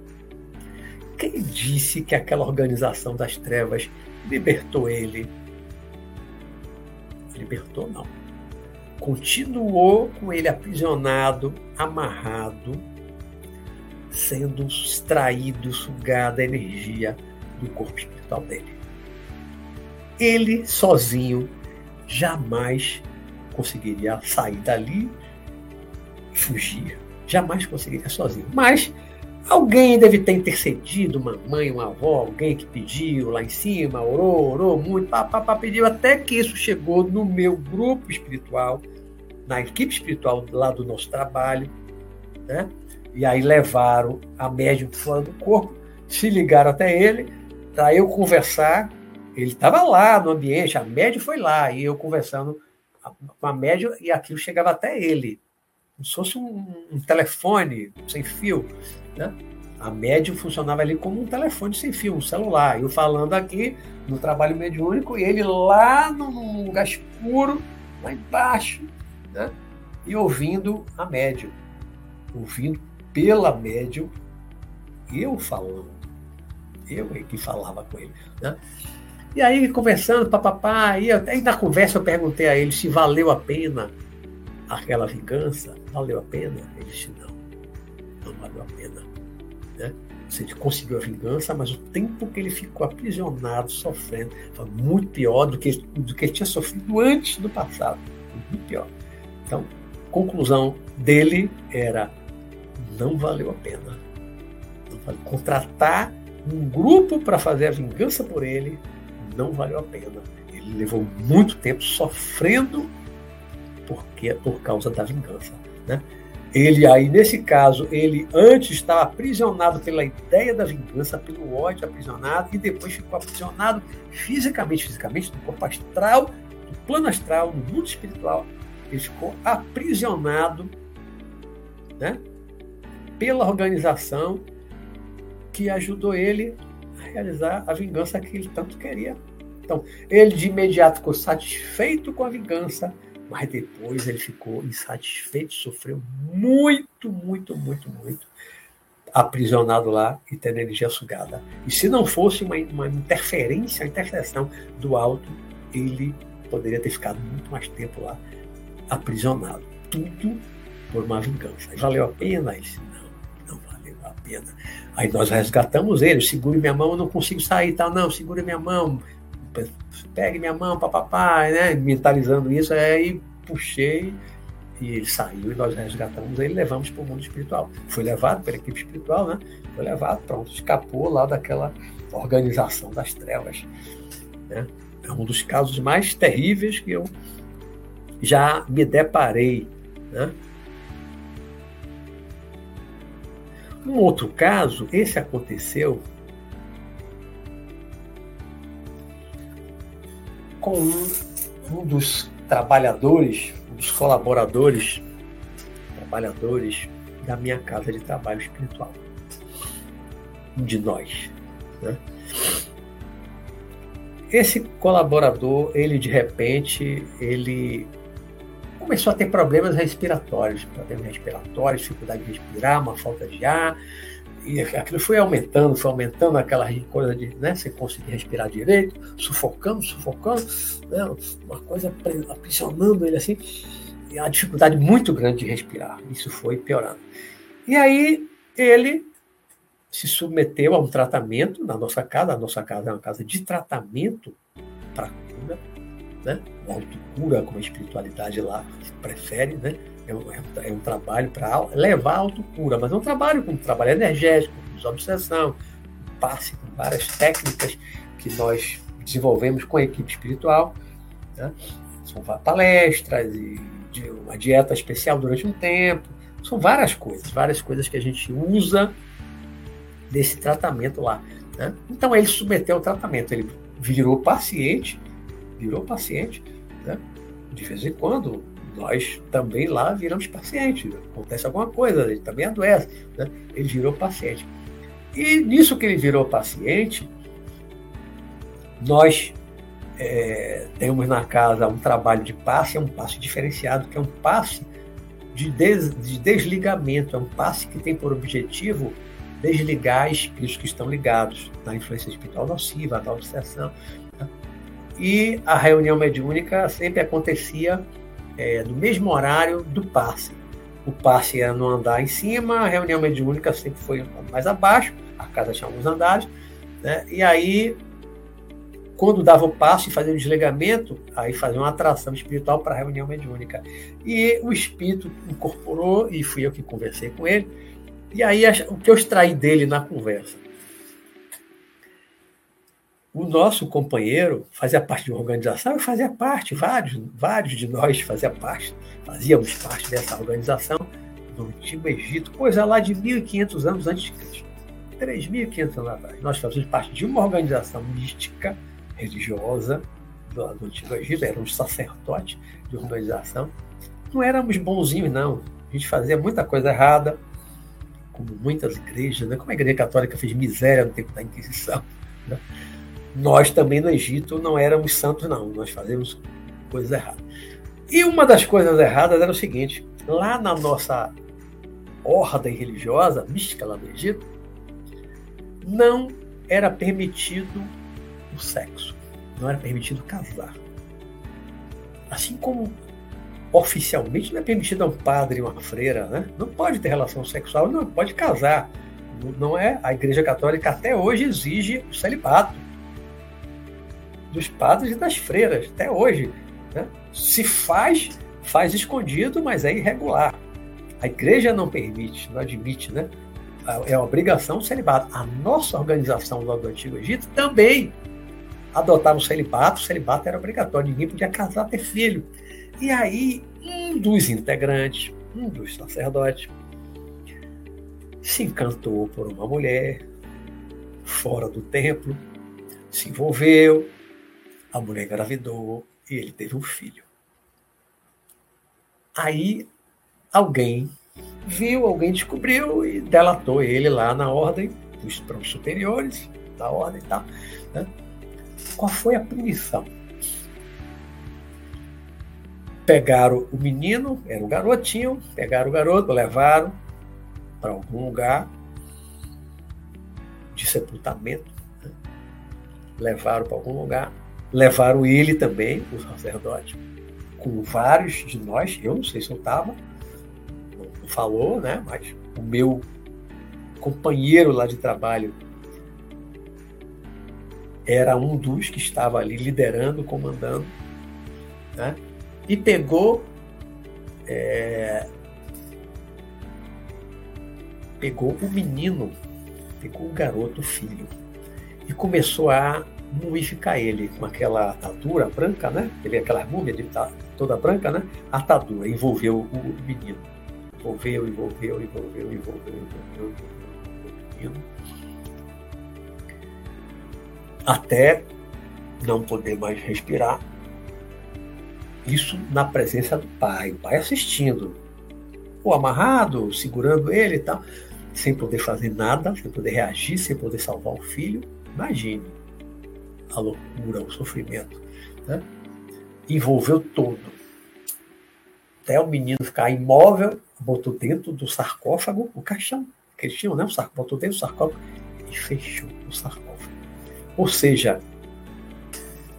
quem disse que aquela organização das trevas libertou ele? Libertou, não continuou com ele aprisionado, amarrado, sendo extraído, sugada a energia do corpo espiritual dele. Ele sozinho jamais conseguiria sair dali fugir. Jamais conseguiria sozinho. Mas alguém deve ter intercedido, uma mãe, uma avó, alguém que pediu lá em cima, orou, orou muito, papá, pediu, até que isso chegou no meu grupo espiritual, na equipe espiritual lá do nosso trabalho, né? E aí levaram a médium fora do corpo, se ligaram até ele, para eu conversar. Ele estava lá no ambiente, a médium foi lá, e eu conversando com a médium, e aquilo chegava até ele. Como se fosse um, um telefone sem fio. Né? A médium funcionava ali como um telefone sem fio, um celular. Eu falando aqui no trabalho mediúnico, e ele lá num lugar escuro, lá embaixo, né? e ouvindo a médium, ouvindo pela médium, eu falando, eu é que falava com ele. Né? E aí, conversando, papapá, e aí na conversa eu perguntei a ele se valeu a pena aquela vingança, valeu a pena? Ele disse, não, não valeu a pena. Né? Ele conseguiu a vingança, mas o tempo que ele ficou aprisionado, sofrendo, foi muito pior do que, do que ele tinha sofrido antes do passado. Muito pior. Então, conclusão dele era: não valeu a pena. Valeu. Contratar um grupo para fazer a vingança por ele não valeu a pena. Ele levou muito tempo sofrendo porque, por causa da vingança. Né? Ele aí, nesse caso, ele antes estava aprisionado pela ideia da vingança, pelo ódio aprisionado, e depois ficou aprisionado fisicamente, fisicamente, no corpo astral, no plano astral, no mundo espiritual, ele ficou aprisionado né, pela organização que ajudou ele a realizar a vingança que ele tanto queria. Então, ele de imediato ficou satisfeito com a vingança, mas depois ele ficou insatisfeito, sofreu muito, muito, muito, muito, aprisionado lá e tendo energia sugada. E se não fosse uma, uma interferência, uma interseção do alto, ele poderia ter ficado muito mais tempo lá aprisionado. Tudo por uma vingança. Valeu a pena? Disse, não, não valeu a pena. Aí nós resgatamos ele, segure minha mão, eu não consigo sair, tal, não, segure minha mão, pegue minha mão, papapá, né? Mentalizando isso, aí puxei e ele saiu e nós resgatamos ele levamos para o mundo espiritual. Foi levado pela equipe espiritual, né? Foi levado, pronto, escapou lá daquela organização das trevas. Né? É um dos casos mais terríveis que eu já me deparei. Né? Um outro caso, esse aconteceu com um, um dos trabalhadores, um dos colaboradores, trabalhadores da minha casa de trabalho espiritual. Um de nós. Né? Esse colaborador, ele de repente, ele começou a ter problemas respiratórios, problemas respiratórios, dificuldade de respirar, uma falta de ar, e aquilo foi aumentando, foi aumentando aquela coisa de né, você conseguir respirar direito, sufocando, sufocando, né, uma coisa aprisionando ele assim, e a dificuldade muito grande de respirar. Isso foi piorando. E aí ele se submeteu a um tratamento na nossa casa, a nossa casa é uma casa de tratamento para cura, né? autocura, como a espiritualidade lá prefere, né? É um, é um trabalho para levar a autocura, mas é um trabalho com um trabalho energético, com desobsessão, passe com várias técnicas que nós desenvolvemos com a equipe espiritual. Né? São palestras e uma dieta especial durante um tempo. São várias coisas, várias coisas que a gente usa desse tratamento lá. Né? Então ele submeteu ao tratamento, ele virou paciente, virou paciente, né? de vez em quando nós também lá viramos paciente. Acontece alguma coisa, ele também adoece. Né? Ele virou paciente. E nisso que ele virou paciente, nós é, temos na casa um trabalho de passe, é um passe diferenciado, que é um passe de, des, de desligamento, é um passe que tem por objetivo desligar espíritos que estão ligados na influência espiritual nociva, na obsessão. Né? E a reunião mediúnica sempre acontecia é, mesmo horário do passe. O passe era no andar em cima, a reunião mediúnica sempre foi mais abaixo, a casa tinha alguns andares, né? e aí, quando dava o passe e fazia o desligamento, aí fazia uma atração espiritual para a reunião mediúnica. E o espírito incorporou, e fui eu que conversei com ele, e aí o que eu extraí dele na conversa? O nosso companheiro fazia parte de uma organização, eu fazia parte, vários, vários de nós fazia parte, fazíamos parte dessa organização do Antigo Egito, coisa lá de 1500 anos antes de Cristo. 3.500 anos atrás. Nós fazíamos parte de uma organização mística, religiosa, do, do Antigo Egito, éramos sacerdotes de organização. Não éramos bonzinhos, não. A gente fazia muita coisa errada, como muitas igrejas, né? como a Igreja Católica fez miséria no tempo da Inquisição. Né? Nós também no Egito não éramos santos, não. Nós fazemos coisas erradas. E uma das coisas erradas era o seguinte: lá na nossa ordem religiosa, mística lá no Egito, não era permitido o sexo, não era permitido casar. Assim como oficialmente não é permitido a um padre e uma freira, né? Não pode ter relação sexual, não pode casar. Não é a Igreja Católica até hoje exige o celibato dos padres e das freiras, até hoje. Né? Se faz, faz escondido, mas é irregular. A igreja não permite, não admite, né? É uma obrigação o celibato. A nossa organização lá do Antigo Egito também adotava o celibato, o celibato era obrigatório, ninguém podia casar, ter filho. E aí, um dos integrantes, um dos sacerdotes, se encantou por uma mulher fora do templo, se envolveu, a mulher engravidou e ele teve um filho. Aí alguém viu, alguém descobriu e delatou ele lá na ordem, dos os superiores da ordem e tal. Né? Qual foi a punição? Pegaram o menino, era um garotinho, pegaram o garoto, levaram para algum lugar de sepultamento, né? levaram para algum lugar levaram ele também, o sacerdote, com vários de nós. Eu não sei se eu estava, não falou, né? Mas o meu companheiro lá de trabalho era um dos que estava ali liderando, comandando, né? E pegou é, pegou o menino, pegou o garoto, o filho, e começou a mumificar ele com aquela atadura branca, né? Ele aquela múmia de, toda branca, né? Atadura, envolveu o menino. Envolveu, envolveu, envolveu, envolveu, envolveu, o menino. Até não poder mais respirar. Isso na presença do pai, o pai assistindo. O amarrado, segurando ele e tal, sem poder fazer nada, sem poder reagir, sem poder salvar o filho. Imagine a loucura, o sofrimento. Né? Envolveu todo. até o menino ficar imóvel, botou dentro do sarcófago o caixão que eles tinham, né? O sarcófago, botou dentro do sarcófago e fechou o sarcófago. Ou seja,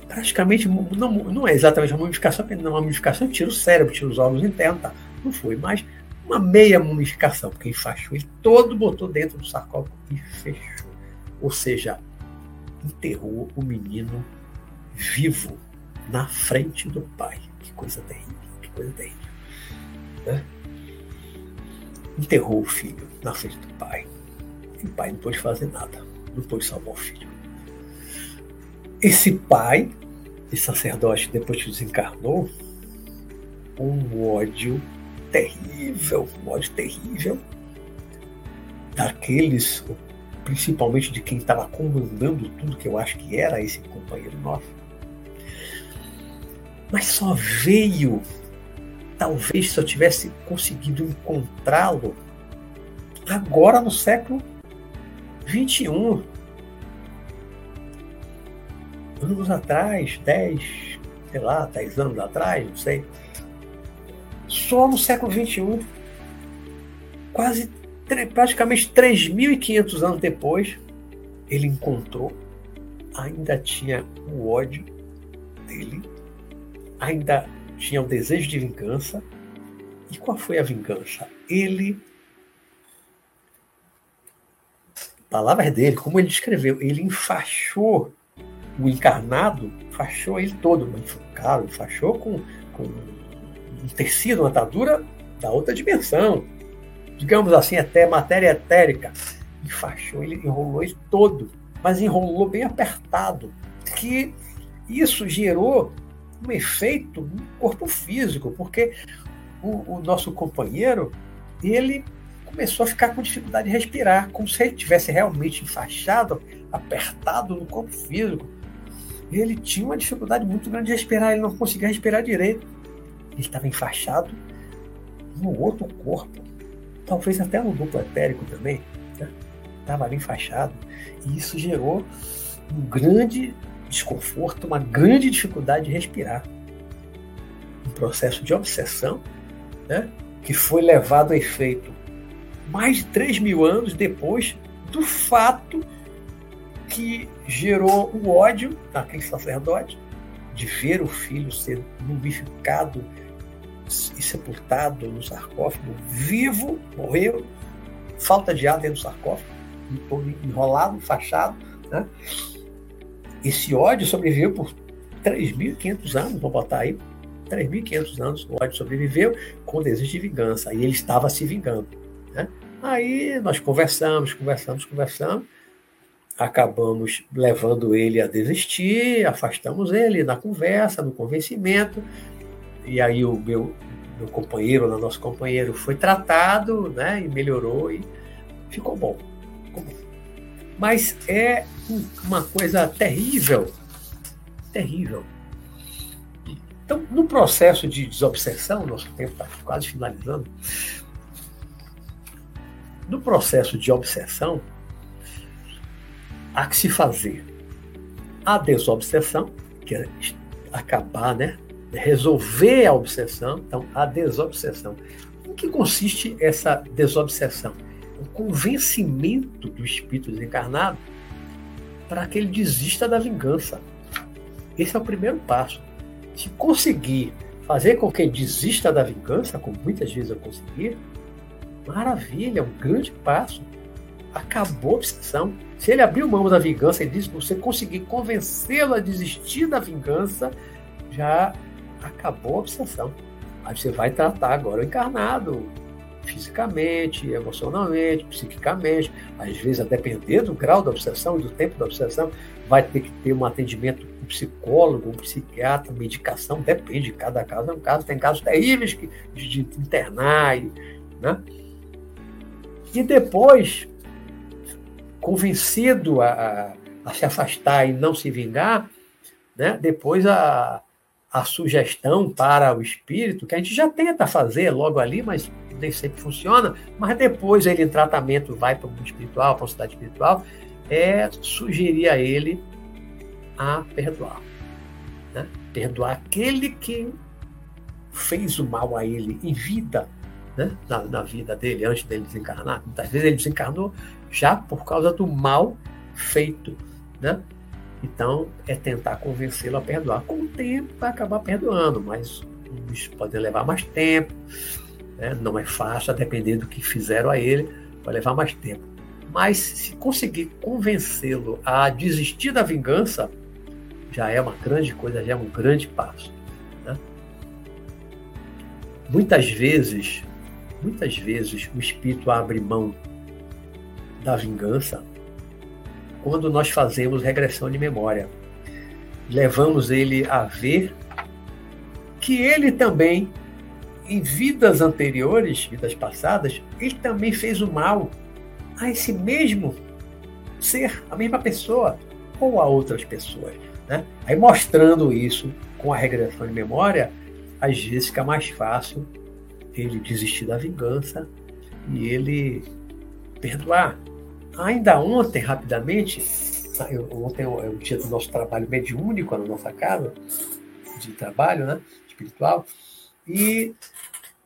praticamente não, não é exatamente uma mumificação, porque uma mumificação tira o cérebro, tira os órgãos internos, tá? não foi, mas uma meia mumificação, porque enfaixou ele todo, botou dentro do sarcófago e fechou. Ou seja, enterrou o menino vivo na frente do pai. Que coisa terrível, que coisa terrível. Né? Enterrou o filho na frente do pai. E o pai não pôde fazer nada, não pôde salvar o filho. Esse pai, esse sacerdote, depois que desencarnou, um ódio terrível, um ódio terrível daqueles, principalmente de quem estava comandando tudo que eu acho que era esse companheiro nosso. Mas só veio, talvez se eu tivesse conseguido encontrá-lo agora no século 21. Anos atrás, 10, sei lá, 10 anos atrás, não sei. Só no século 21, quase praticamente 3.500 anos depois, ele encontrou, ainda tinha o ódio dele, ainda tinha o desejo de vingança. E qual foi a vingança? Ele palavras dele, como ele escreveu, ele enfaixou o encarnado, enfaixou ele todo, claro, enfaixou com, com um tecido, uma atadura da outra dimensão, digamos assim, até matéria etérica. Enfaixou, ele enrolou ele todo, mas enrolou bem apertado, que isso gerou um efeito no corpo físico, porque o, o nosso companheiro, ele começou a ficar com dificuldade de respirar, como se ele tivesse realmente enfaixado, apertado no corpo físico. Ele tinha uma dificuldade muito grande de respirar, ele não conseguia respirar direito. Ele estava enfaixado no outro corpo, talvez até no duplo etérico também. Né? Estava ali enfaixado. E isso gerou um grande desconforto, uma grande dificuldade de respirar. Um processo de obsessão né? que foi levado a efeito mais de 3 mil anos depois do fato que gerou o ódio daquele sacerdote de ver o filho ser mumificado e sepultado no sarcófago, vivo, morreu, falta de ar dentro do sarcófago, enrolado, fachado. Né? Esse ódio sobreviveu por 3.500 anos, vou botar aí, 3.500 anos, o ódio sobreviveu com desejo de vingança, e ele estava se vingando. Né? Aí nós conversamos, conversamos, conversamos, acabamos levando ele a desistir, afastamos ele na conversa, no convencimento, e aí o meu, meu companheiro, o nosso companheiro, foi tratado né, e melhorou e ficou bom. Ficou bom. Mas é uma coisa terrível, terrível. Então, no processo de desobsessão, nosso tempo está quase finalizando, no processo de obsessão, há que se fazer a desobsessão, que é acabar, né? Resolver a obsessão, então a desobsessão. Em que consiste essa desobsessão? O convencimento do espírito desencarnado para que ele desista da vingança. Esse é o primeiro passo. Se conseguir fazer com que ele desista da vingança, como muitas vezes eu consegui, Maravilha, um grande passo. Acabou a obsessão. Se ele abriu mão da vingança e disse que você conseguir convencê-lo a desistir da vingança, já acabou a obsessão. Aí você vai tratar agora o encarnado, fisicamente, emocionalmente, psiquicamente. Às vezes, a depender do grau da obsessão e do tempo da obsessão, vai ter que ter um atendimento um psicólogo, um psiquiatra, medicação, depende de cada caso. É um caso, tem casos terríveis que, de, de internar, e, né? E depois, convencido a, a, a, se afastar e não se vingar, né? depois a, a sugestão para o espírito, que a gente já tenta fazer logo ali, mas nem sempre funciona, mas depois ele em tratamento vai para o mundo espiritual, para a cidade espiritual, é sugerir a ele a perdoar. Né? Perdoar aquele que fez o mal a ele em vida, né? na, na vida dele, antes dele desencarnar. Muitas vezes ele desencarnou já por causa do mal feito. Né? Então, é tentar convencê-lo a perdoar. Com o tempo, vai acabar perdoando, mas uns podem levar mais tempo. Né? Não é fácil, a depender do que fizeram a ele, vai levar mais tempo. Mas se conseguir convencê-lo a desistir da vingança, já é uma grande coisa, já é um grande passo. Né? Muitas vezes, muitas vezes o espírito abre mão da vingança quando nós fazemos regressão de memória. Levamos ele a ver que ele também, em vidas anteriores, vidas passadas, ele também fez o mal a esse mesmo ser, a mesma pessoa, ou a outras pessoas. Né? Aí mostrando isso com a regressão de memória, às vezes fica mais fácil ele desistir da vingança e ele perdoar. Ainda ontem, rapidamente, eu, ontem é o dia do nosso trabalho mediúnico na nossa casa, de trabalho né, espiritual, e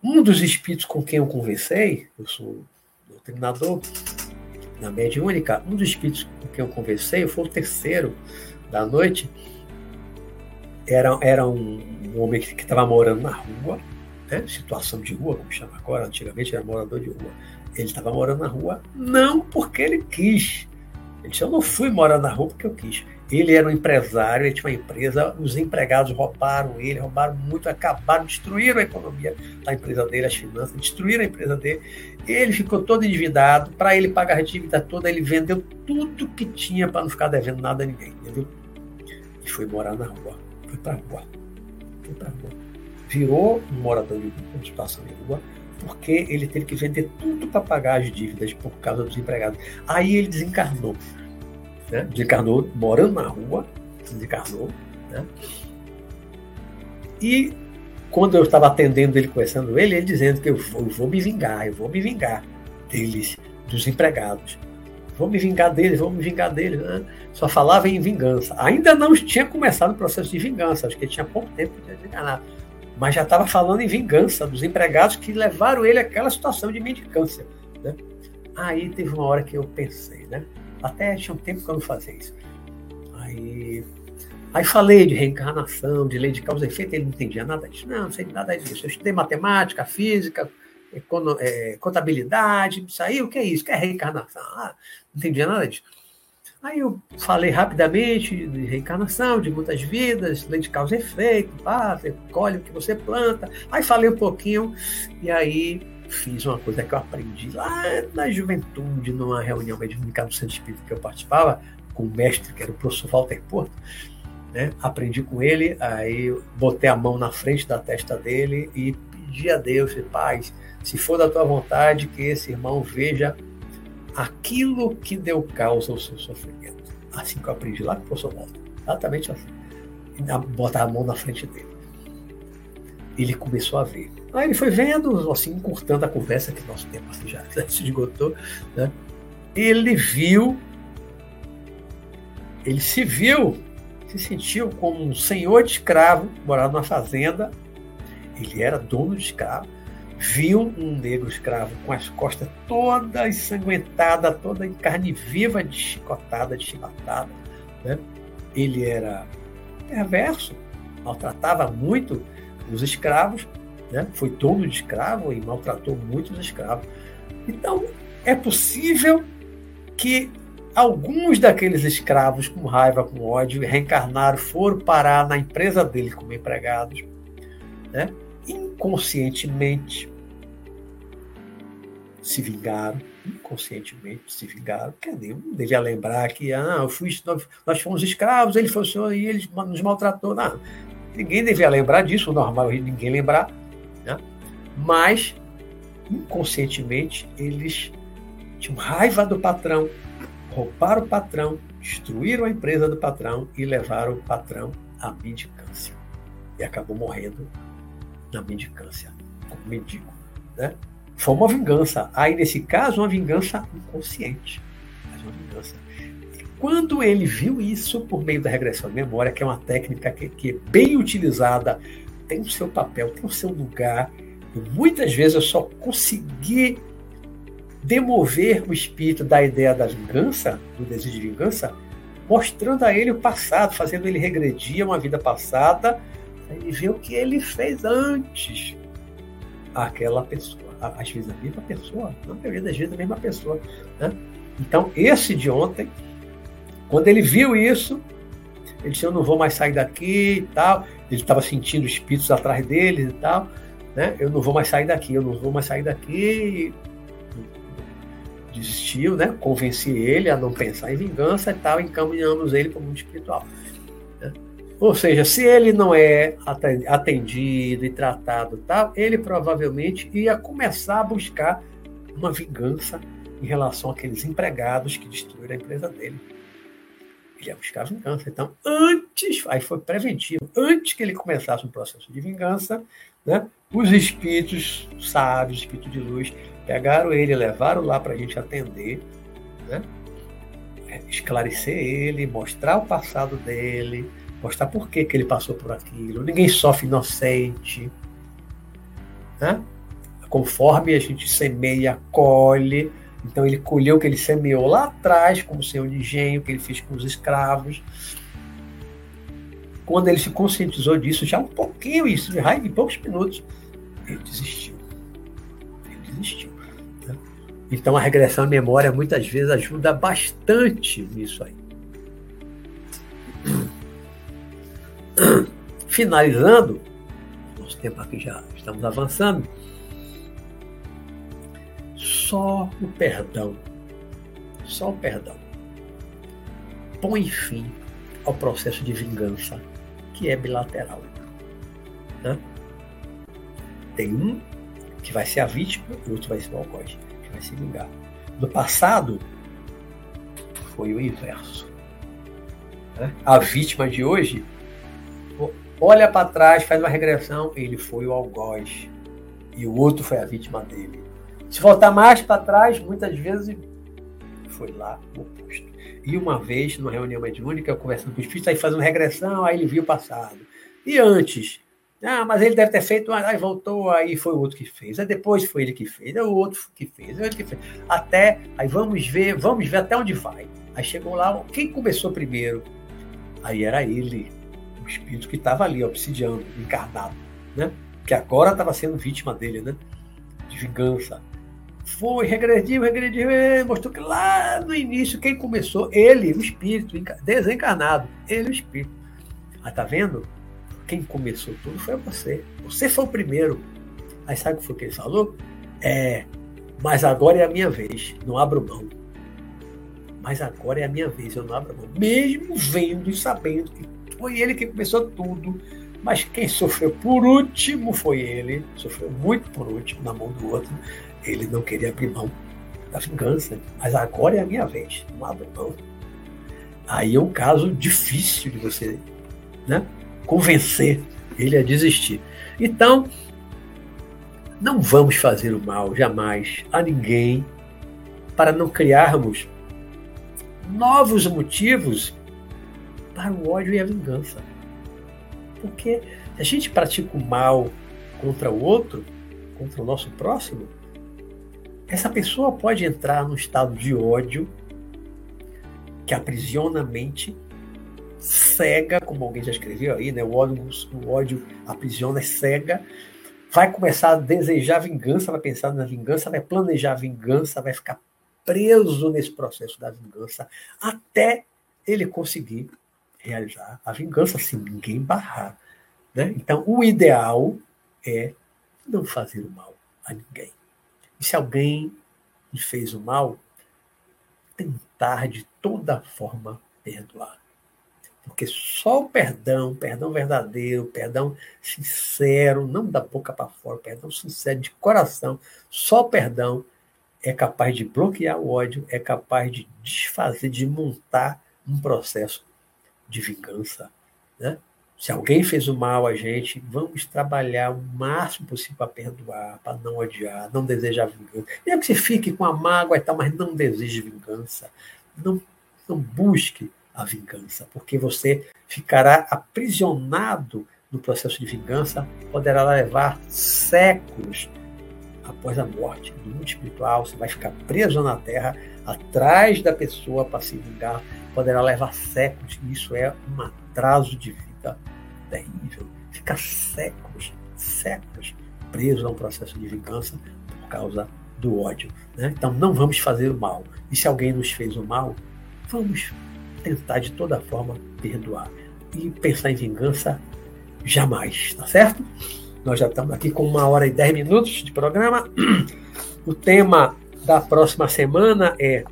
um dos espíritos com quem eu conversei, eu sou doutrinador na mediúnica, um dos espíritos com quem eu conversei, foi o terceiro da noite, era, era um, um homem que estava morando na rua, né, situação de rua, como chama agora, antigamente era morador de rua. Ele estava morando na rua não porque ele quis. Ele disse, eu não fui morar na rua porque eu quis. Ele era um empresário, ele tinha uma empresa, os empregados roubaram ele, roubaram muito, acabaram, destruíram a economia da empresa dele, as finanças, destruíram a empresa dele. Ele ficou todo endividado, para ele pagar a dívida toda, ele vendeu tudo que tinha para não ficar devendo nada a ninguém, entendeu? E foi morar na rua, foi para a rua, foi para a rua. Virou um morador de situação de rua, porque ele teve que vender tudo para pagar as dívidas por causa dos empregados. Aí ele desencarnou. Né? Desencarnou morando na rua, desencarnou. Né? E quando eu estava atendendo ele, conversando ele, ele dizendo que eu vou, eu vou me vingar, eu vou me vingar deles, dos empregados. Vou me vingar deles, vou me vingar deles. Né? Só falava em vingança. Ainda não tinha começado o processo de vingança, acho que ele tinha pouco tempo de desencarnar mas já estava falando em vingança dos empregados que levaram ele àquela situação de mendicância. Né? Aí teve uma hora que eu pensei, né? Até tinha um tempo que eu não fazia isso. Aí, aí falei de reencarnação, de lei de causa e efeito, ele não entendia nada disso. Não, não sei nada disso. Eu estudei matemática, física, é, contabilidade, isso aí, o que é isso? O que é reencarnação? Ah, não entendia nada disso. Aí eu falei rapidamente de reencarnação, de muitas vidas, lei de causa e efeito, pá, você colhe o que você planta. Aí falei um pouquinho e aí fiz uma coisa que eu aprendi lá na juventude, numa reunião mediúnica do Centro Espírita que eu participava, com o mestre, que era o professor Walter Porto. Né? Aprendi com ele, aí botei a mão na frente da testa dele e pedi a Deus, paz, se for da tua vontade, que esse irmão veja aquilo que deu causa ao seu sofrimento. Assim que eu aprendi lá com o professor Walter. Exatamente assim. Botar a mão na frente dele. Ele começou a ver. Aí ele foi vendo, assim, encurtando a conversa, que nosso tempo assim, já, já se esgotou. Né? Ele viu, ele se viu, se sentiu como um senhor de escravo, morava numa fazenda. Ele era dono de escravo viu um negro escravo com as costas toda ensanguentada, toda em carne viva, de chicotada, de chibatada. Né? Ele era perverso, maltratava muito os escravos, né? foi dono de escravo e maltratou muitos escravos. Então, é possível que alguns daqueles escravos, com raiva, com ódio, reencarnaram, foram parar na empresa dele como empregados, né? Inconscientemente se vingaram, inconscientemente se vingaram, porque nem devia lembrar que ah, eu fui, nós fomos escravos, ele foi senhor e ele nos maltratou. Não, ninguém devia lembrar disso, normal ninguém lembrar, né? mas inconscientemente eles tinham raiva do patrão, roubaram o patrão, destruíram a empresa do patrão e levaram o patrão à mendicância. E acabou morrendo na mendicância, como mendigo. Né? Foi uma vingança. Aí, nesse caso, uma vingança inconsciente. Mas uma vingança. E quando ele viu isso por meio da regressão de memória, que é uma técnica que, que é bem utilizada tem o seu papel, tem o seu lugar. E muitas vezes eu só consegui demover o espírito da ideia da vingança, do desejo de vingança, mostrando a ele o passado, fazendo ele regredir a uma vida passada e ver o que ele fez antes aquela pessoa. Às vezes a mesma pessoa, na maioria das vezes a mesma pessoa. Né? Então, esse de ontem, quando ele viu isso, ele disse: Eu não vou mais sair daqui e tal. Ele estava sentindo espíritos atrás dele e tal. Né? Eu não vou mais sair daqui, eu não vou mais sair daqui desistiu, né? Convenci ele a não pensar em vingança e tal, encaminhamos ele para o mundo espiritual. Ou seja, se ele não é atendido e tratado tal, ele provavelmente ia começar a buscar uma vingança em relação àqueles empregados que destruíram a empresa dele. Ele ia buscar vingança. Então, antes, aí foi preventivo, antes que ele começasse um processo de vingança, né, os espíritos sábios, espíritos de luz, Pegaram ele, levaram lá para a gente atender, né? É, esclarecer ele, mostrar o passado dele, mostrar por que, que ele passou por aquilo. Ninguém sofre inocente. Né? Conforme a gente semeia, colhe. Então ele colheu o que ele semeou lá atrás, como de engenho, que ele fez com os escravos. Quando ele se conscientizou disso, já um pouquinho isso, em poucos minutos, ele desistiu. Ele desistiu. Então a regressão à memória muitas vezes ajuda bastante nisso aí. Finalizando, nosso tempo aqui já estamos avançando, só o perdão, só o perdão põe fim ao processo de vingança que é bilateral. Né? Tem um que vai ser a vítima e outro vai ser o algoz vai se vingar. No passado, foi o inverso. Né? A vítima de hoje olha para trás, faz uma regressão, ele foi o algoz e o outro foi a vítima dele. Se voltar mais para trás, muitas vezes foi lá o oposto. E uma vez, numa reunião mediúnica, eu conversando com os filhos, aí fazendo regressão, aí ele viu o passado. E antes, ah, mas ele deve ter feito, aí voltou, aí foi o outro que fez. Aí depois foi ele que fez, aí o outro que fez, o outro que fez. Até, aí vamos ver, vamos ver até onde vai. Aí chegou lá, quem começou primeiro? Aí era ele, o espírito que estava ali, obsidiando, encarnado, né? Que agora estava sendo vítima dele, né? De vingança. Foi, regrediu, regrediu, mostrou que lá no início quem começou, ele, o espírito, desencarnado, ele, o espírito. Aí tá vendo? quem começou tudo foi você. Você foi o primeiro. Aí sabe o que foi que ele falou? É, mas agora é a minha vez, não abro mão. Mas agora é a minha vez, eu não abro mão. Mesmo vendo e sabendo que foi ele que começou tudo, mas quem sofreu por último foi ele, sofreu muito por último na mão do outro. Ele não queria abrir mão da vingança, mas agora é a minha vez, não abro mão. Aí é um caso difícil de você né, convencer ele a desistir. Então, não vamos fazer o mal jamais a ninguém para não criarmos novos motivos para o ódio e a vingança. Porque se a gente pratica o mal contra o outro, contra o nosso próximo, essa pessoa pode entrar num estado de ódio que aprisiona a mente cega, como alguém já escreveu aí, né? O ódio, o ódio aprisiona, é cega. Vai começar a desejar vingança, vai pensar na vingança, vai planejar vingança, vai ficar preso nesse processo da vingança até ele conseguir realizar a vingança sem ninguém barrar. Né? Então, o ideal é não fazer o mal a ninguém. E se alguém lhe fez o mal, tentar de toda forma perdoar. Porque só o perdão, perdão verdadeiro, perdão sincero, não da boca para fora, perdão sincero, de coração, só o perdão é capaz de bloquear o ódio, é capaz de desfazer, de montar um processo de vingança. Né? Se alguém fez o mal a gente, vamos trabalhar o máximo possível para perdoar, para não odiar, não desejar vingança. Mesmo que você fique com a mágoa e tal, mas não deseje vingança. Não, não busque a vingança, porque você ficará aprisionado no processo de vingança poderá levar séculos após a morte do mundo espiritual. Você vai ficar preso na terra, atrás da pessoa para se vingar. Poderá levar séculos. Isso é um atraso de vida terrível. Ficar séculos, séculos preso a um processo de vingança por causa do ódio. Né? Então não vamos fazer o mal. E se alguém nos fez o mal, vamos tentar de toda forma perdoar. E pensar em vingança jamais, tá certo? Nós já estamos aqui com uma hora e dez minutos de programa. O tema da próxima semana é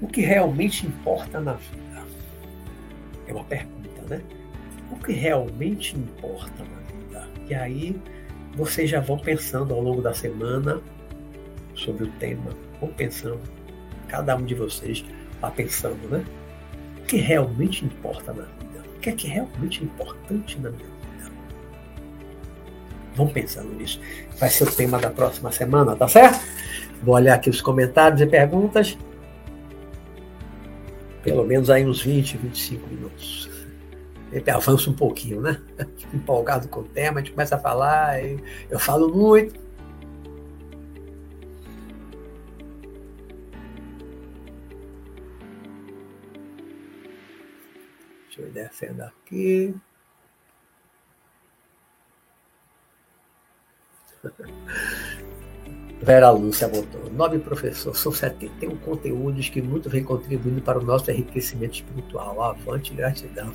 o que realmente importa na vida. É uma pergunta, né? O que realmente importa na vida? E aí vocês já vão pensando ao longo da semana sobre o tema. Vão pensando, cada um de vocês vai pensando, né? O que realmente importa na vida? que é que é realmente importante na vida? Vamos pensando nisso. Vai ser o tema da próxima semana, tá certo? Vou olhar aqui os comentários e perguntas. Pelo menos aí uns 20, 25 minutos. Ele avança um pouquinho, né? Fico empolgado com o tema, a gente começa a falar, eu falo muito, Deixa eu descendo aqui. Vera Lúcia botou. Nove professores, são 71 conteúdos que muito vem contribuindo para o nosso enriquecimento espiritual. Avante gratidão.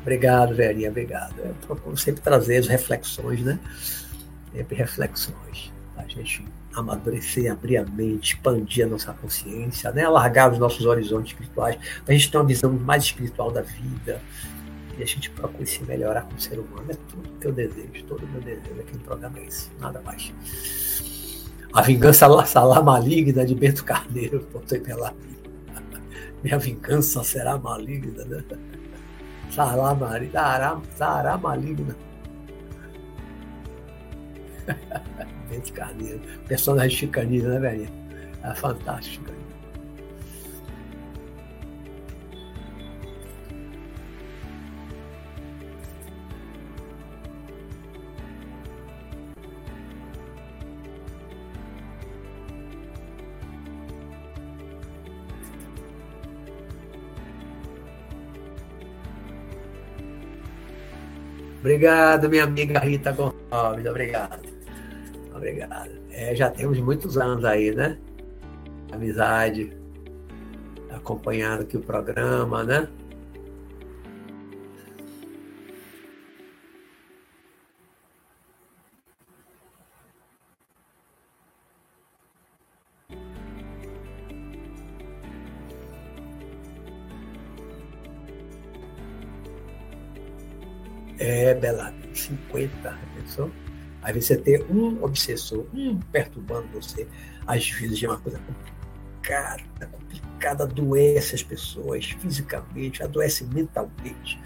Obrigado, Verinha, obrigado. Eu procuro sempre trazer as reflexões, né? Sempre reflexões. A gente amadurecer, abrir a mente, expandir a nossa consciência, né? alargar os nossos horizontes espirituais, a gente ter uma visão mais espiritual da vida e a gente procure se melhorar como ser humano. É tudo que eu desejo, todo meu desejo aqui no programa é esse, nada mais. A vingança salá maligna de Bento Carneiro, botei pela Minha vingança será maligna, né? Salá maligna, sará maligna. Bento Carneiro. Personagem chicanista, né, velho? É fantástico. Obrigado, minha amiga Rita Gonçalves. Obrigado. Obrigado. É, já temos muitos anos aí, né? Amizade, acompanhando aqui o programa, né? É, Bela, 50, pensou? Às vezes você ter um obsessor, um perturbando você, às vezes é uma coisa complicada, complicada, adoece as pessoas fisicamente, adoece mentalmente,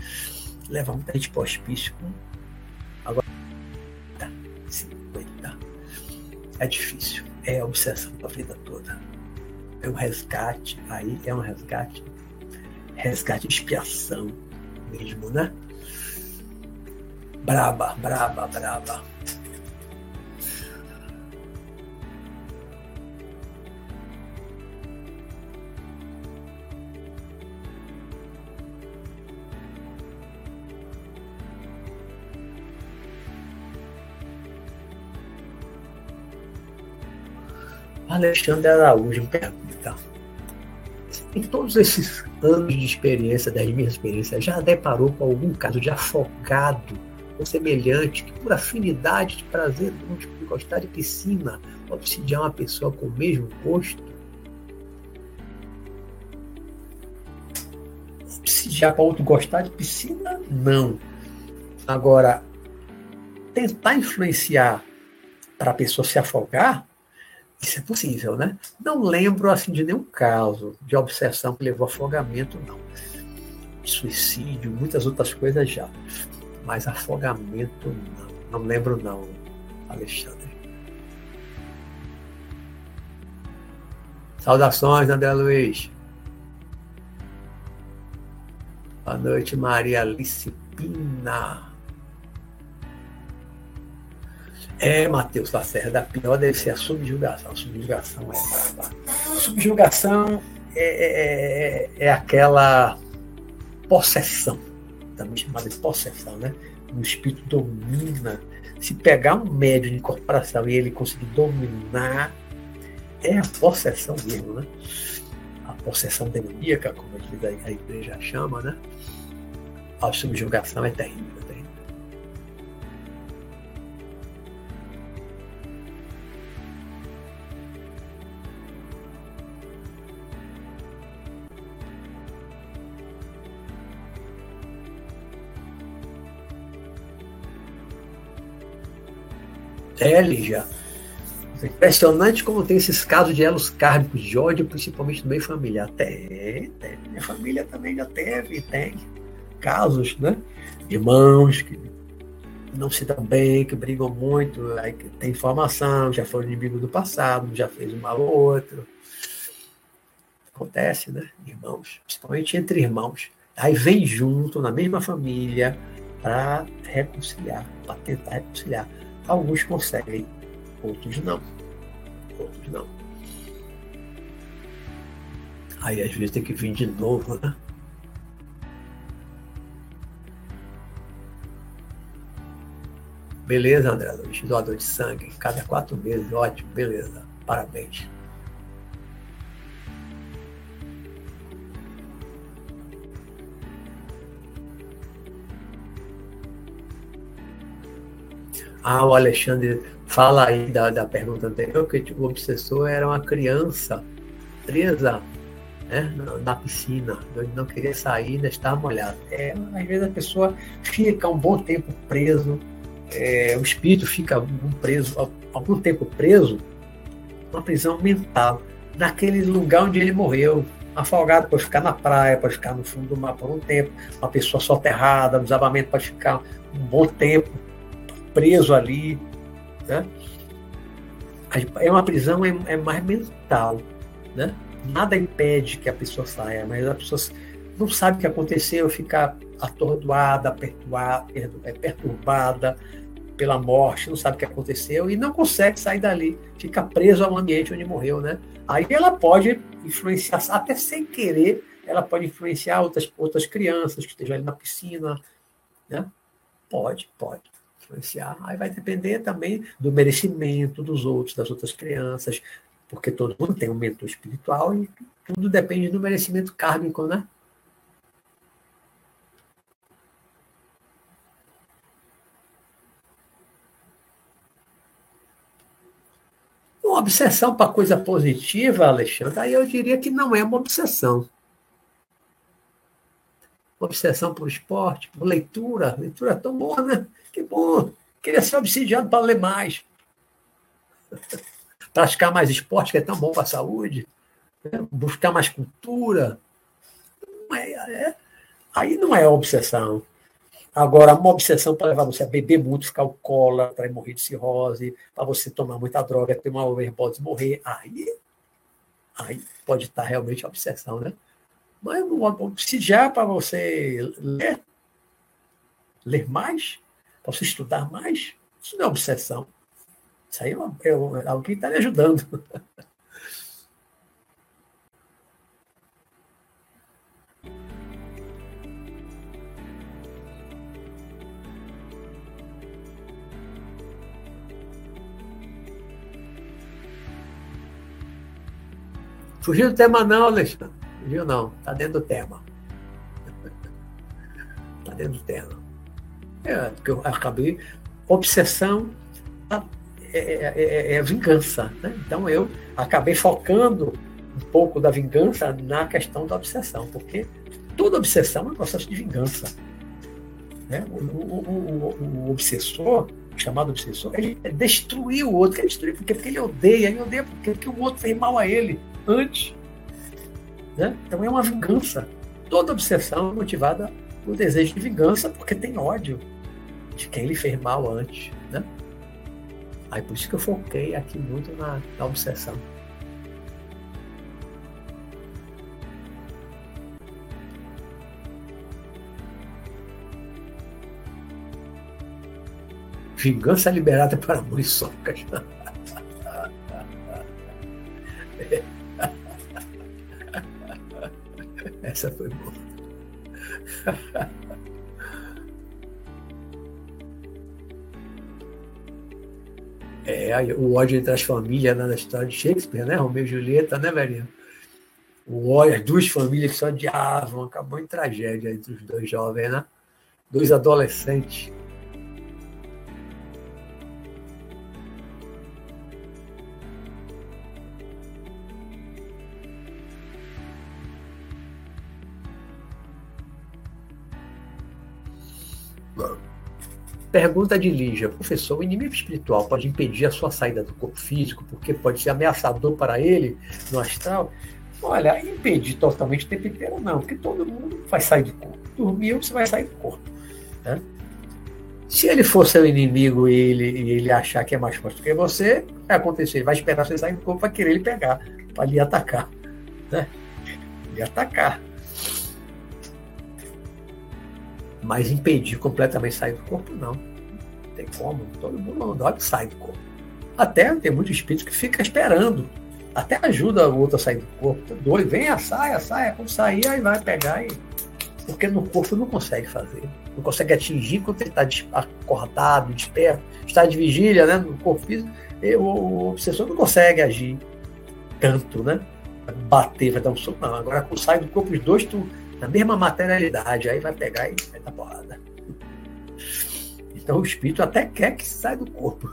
leva muita gente para o hospício. Agora, 50. É difícil, é obsessão da vida toda. É um resgate, aí é um resgate, resgate expiação mesmo, né? Braba, braba, braba. Alexandre Araújo pergunta: em todos esses anos de experiência, das minhas experiências, já deparou com algum caso de afogado ou semelhante que, por afinidade de prazer múltiplo, de gostar de piscina, obsidiar uma pessoa com o mesmo gosto? Obsidiar para outro gostar de piscina? Não. Agora, tentar influenciar para a pessoa se afogar, isso é possível, né? Não lembro assim de nenhum caso de obsessão que levou a afogamento, não. Suicídio, muitas outras coisas já. Mas afogamento, não. Não lembro, não, Alexandre. Saudações, André Luiz. Boa noite, Maria Alice. É, Matheus Lacerda, a pior deve ser a subjugação. Subjugação é. Subjugação é, é, é, é aquela possessão, também chamada de possessão, né? O espírito domina. Se pegar um médio de incorporação e ele conseguir dominar, é a possessão mesmo, né? A possessão demoníaca, como a igreja chama, né? A subjugação é terrível. É, Lígia. É impressionante como tem esses casos de elos kármicos de ódio, principalmente no meio familiar. Tem, tem. Minha família também já teve, tem casos, né? Irmãos que não se dão bem, que brigam muito, aí tem informação, já foram inimigos do passado, já fez um mal ou outro. Acontece, né? Irmãos, principalmente entre irmãos. Aí vem junto, na mesma família, para reconciliar, para tentar reconciliar. Alguns conseguem, outros não. Outros não. Aí às vezes tem que vir de novo, né? Beleza, André Luiz, doador de sangue, cada quatro meses, ótimo, beleza, parabéns. Ah, o Alexandre fala aí da, da pergunta anterior que tipo, o obsessor era uma criança presa né, na, na piscina, não queria sair, ainda estava molhado. É, às vezes a pessoa fica um bom tempo preso, é, o espírito fica preso, algum tempo preso, uma prisão mental, naquele lugar onde ele morreu. Afogado pode ficar na praia, pode ficar no fundo do mar por um tempo, uma pessoa soterrada, no desabamento pode ficar um bom tempo preso ali. Né? É uma prisão é, é mais mental. Né? Nada impede que a pessoa saia, mas a pessoa não sabe o que aconteceu, fica atordoada, é, perturbada pela morte, não sabe o que aconteceu e não consegue sair dali, fica preso ao ambiente onde morreu, né? Aí ela pode influenciar, até sem querer, ela pode influenciar outras, outras crianças que estejam ali na piscina, né? Pode, pode influenciar. Aí vai depender também do merecimento dos outros, das outras crianças, porque todo mundo tem um mentor espiritual e tudo depende do merecimento kármico, né? Uma obsessão para coisa positiva, Alexandre, aí eu diria que não é uma obsessão. Obsessão por esporte, por leitura. Leitura é tão boa, né? Que bom. Queria ser obsidiado para ler mais. Praticar mais esporte, que é tão bom para a saúde. Né? Buscar mais cultura. É, é, aí não é obsessão. Agora, uma obsessão para levar você a beber muito, ficar alcoólatra, para morrer de cirrose, para você tomar muita droga, ter uma overdose morrer, aí, aí pode estar realmente obsessão, né? Mas se já para você ler, ler mais, você estudar mais, isso não é obsessão. Isso aí é, é, é que está lhe ajudando. Fugiu do tema não, Alexandre. Fugiu não. Está dentro do tema. Está dentro do tema. É, porque eu acabei. Obsessão é, é, é, é vingança. Né? Então eu acabei focando um pouco da vingança na questão da obsessão, porque toda obsessão é um processo de vingança. Né? O, o, o, o, obsessor, chamado obsessor, ele destruiu o outro, ele destruiu porque, porque ele odeia, ele odeia porque, porque o outro fez mal a ele antes. Né? Então é uma vingança. Toda obsessão é motivada por desejo de vingança, porque tem ódio de quem lhe fez mal antes. Né? Aí por isso que eu foquei aqui muito na, na obsessão. Vingança liberada para muriçocas. Essa foi boa. É, o ódio entre as famílias na história de Shakespeare, né? Romeu e Julieta, né, velhinho? O ódio, as duas famílias que se odiavam, acabou em tragédia entre os dois jovens, né? Dois adolescentes. Pergunta de Lígia, professor, o inimigo espiritual pode impedir a sua saída do corpo físico porque pode ser ameaçador para ele no astral? Olha, impedir totalmente o tempo inteiro não, porque todo mundo vai sair do corpo. Dormiu, você vai sair do corpo. Né? Se ele for seu inimigo e ele, ele achar que é mais forte do que você, vai acontecer, ele vai esperar você sair do corpo para querer ele pegar, para lhe atacar. Né? Lhe atacar. Mas impedir completamente sair do corpo, não. Não tem como. Todo mundo mandou sai do corpo. Até tem muito espírito que fica esperando. Até ajuda o outro a sair do corpo. Tá doido, venha, saia, saia. Quando sair, aí vai pegar e. Porque no corpo não consegue fazer. Não consegue atingir quando ele está acordado, desperto, está de vigília, né? No corpo físico. O, obsessor não consegue agir tanto, né? Bater, vai dar um soco. Não, agora sai do corpo os dois, tu na mesma materialidade, aí vai pegar e vai dar porrada. Então o espírito até quer que saia do corpo.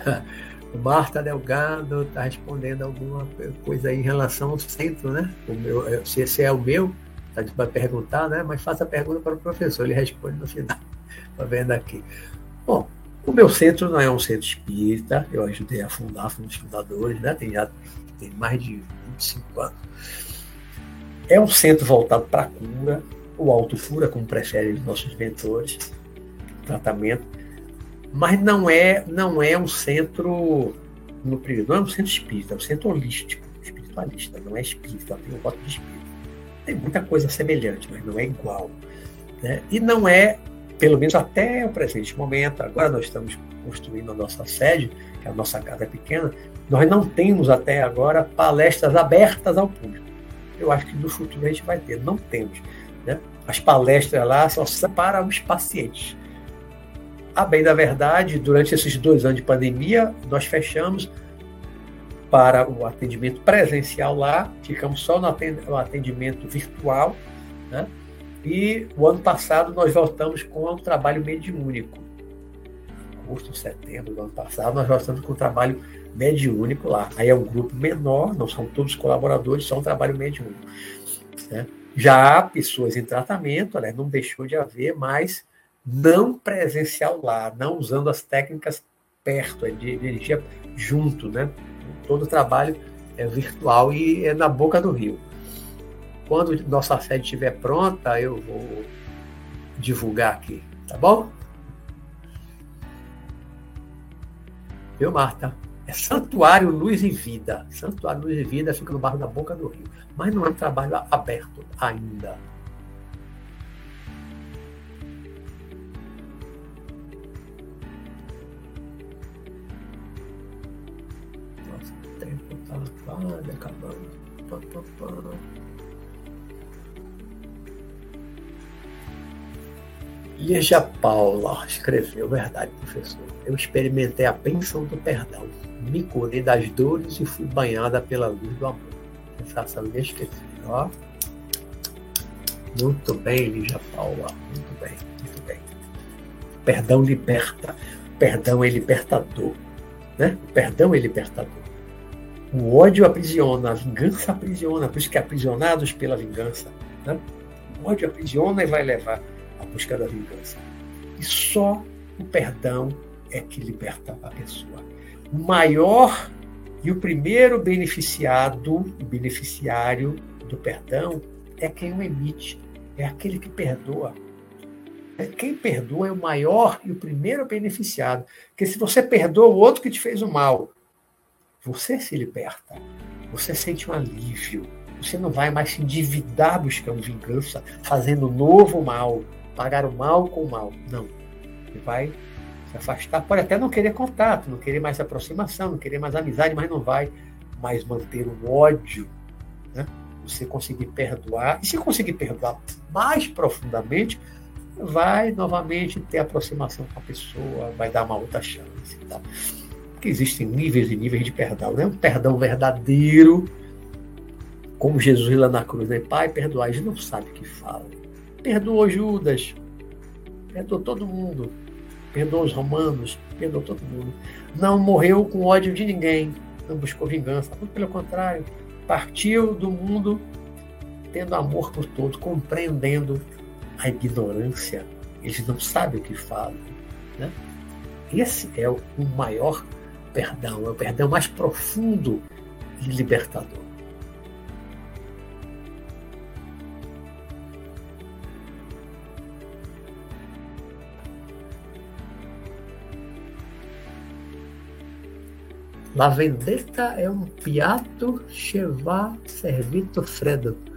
O Marta Delgado está respondendo alguma coisa aí em relação ao centro, né? O meu, se esse é o meu, tá para perguntar, né? Mas faça a pergunta para o professor, ele responde no final. Está vendo aqui. Bom, o meu centro não é um centro espírita, eu ajudei a fundar, fui um dos fundadores, né? Tem, já, tem mais de 25 anos. É um centro voltado para a cura, o autocura, como preferem os nossos mentores, tratamento mas não é não é um centro no não é um centro espírita, é um centro holístico, espiritualista, não é espírita, tem um voto de espírito. Tem muita coisa semelhante, mas não é igual. Né? E não é, pelo menos até o presente momento, agora nós estamos construindo a nossa sede, que a nossa casa é pequena, nós não temos até agora palestras abertas ao público. Eu acho que no futuro a gente vai ter, não temos. Né? As palestras lá só são para os pacientes. A bem da verdade, durante esses dois anos de pandemia, nós fechamos para o atendimento presencial lá, ficamos só no atendimento virtual, né? E o ano passado nós voltamos com um trabalho mediúnico. Agosto, setembro do ano passado, nós voltamos com um trabalho mediúnico lá. Aí é um grupo menor, não são todos colaboradores, só um trabalho mediúnico. Né? Já há pessoas em tratamento, né? não deixou de haver, mas não presencial lá, não usando as técnicas perto, é de energia junto, né? Todo o trabalho é virtual e é na boca do rio. Quando nossa sede estiver pronta, eu vou divulgar aqui, tá bom? Viu, Marta? É Santuário Luz e Vida. Santuário Luz e Vida fica no bairro da Boca do Rio. Mas não é um trabalho aberto ainda. Quase acabando. Pá, pá, pá. Paula escreveu, verdade, professor. Eu experimentei a bênção do perdão. Me curei das dores e fui banhada pela luz do amor. Sensação inesquecível. Ó. Muito bem, Lígia Paula. Muito bem, muito bem. Perdão liberta. Perdão é libertador. Né? Perdão é libertador. O ódio aprisiona, a vingança aprisiona, por isso que é aprisionados pela vingança. Né? O ódio aprisiona e vai levar à busca da vingança. E só o perdão é que liberta a pessoa. O maior e o primeiro beneficiado, beneficiário do perdão, é quem o emite, é aquele que perdoa. Quem perdoa é o maior e o primeiro beneficiado. Porque se você perdoa o outro que te fez o mal, você se liberta. Você sente um alívio. Você não vai mais se endividar buscando vingança, fazendo novo mal, pagar o mal com o mal. Não. Você vai se afastar. Pode até não querer contato, não querer mais aproximação, não querer mais amizade, mas não vai mais manter o ódio. Né? Você conseguir perdoar. E se conseguir perdoar mais profundamente, vai novamente ter aproximação com a pessoa, vai dar uma outra chance. Tá? Porque existem níveis e níveis de perdão. Né? Um perdão verdadeiro, como Jesus lá na cruz, né? Pai, perdoai, gente não sabe o que fala. Perdoou Judas, perdoou todo mundo, perdoou os romanos, perdoou todo mundo. Não morreu com ódio de ninguém, não buscou vingança, muito pelo contrário, partiu do mundo tendo amor por todos, compreendendo a ignorância, eles não sabem o que falam. Né? Esse é o maior perdão, é o perdão mais profundo e libertador. La vendetta é um piatto che va servito freddo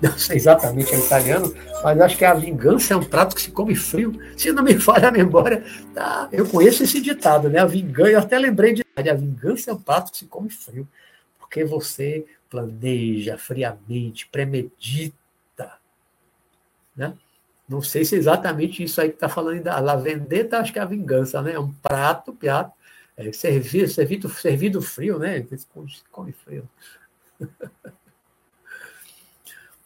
não sei exatamente é italiano, mas acho que a vingança é um prato que se come frio. Se não me falha a memória, tá? eu conheço esse ditado, né? A vingança, eu até lembrei de a vingança é um prato que se come frio, porque você planeja friamente, premedita, né? Não sei se é exatamente isso aí que está falando da La Vendetta, acho que é a vingança, né? É um prato, piato, é, servido, servido, servido frio, né? Come frio.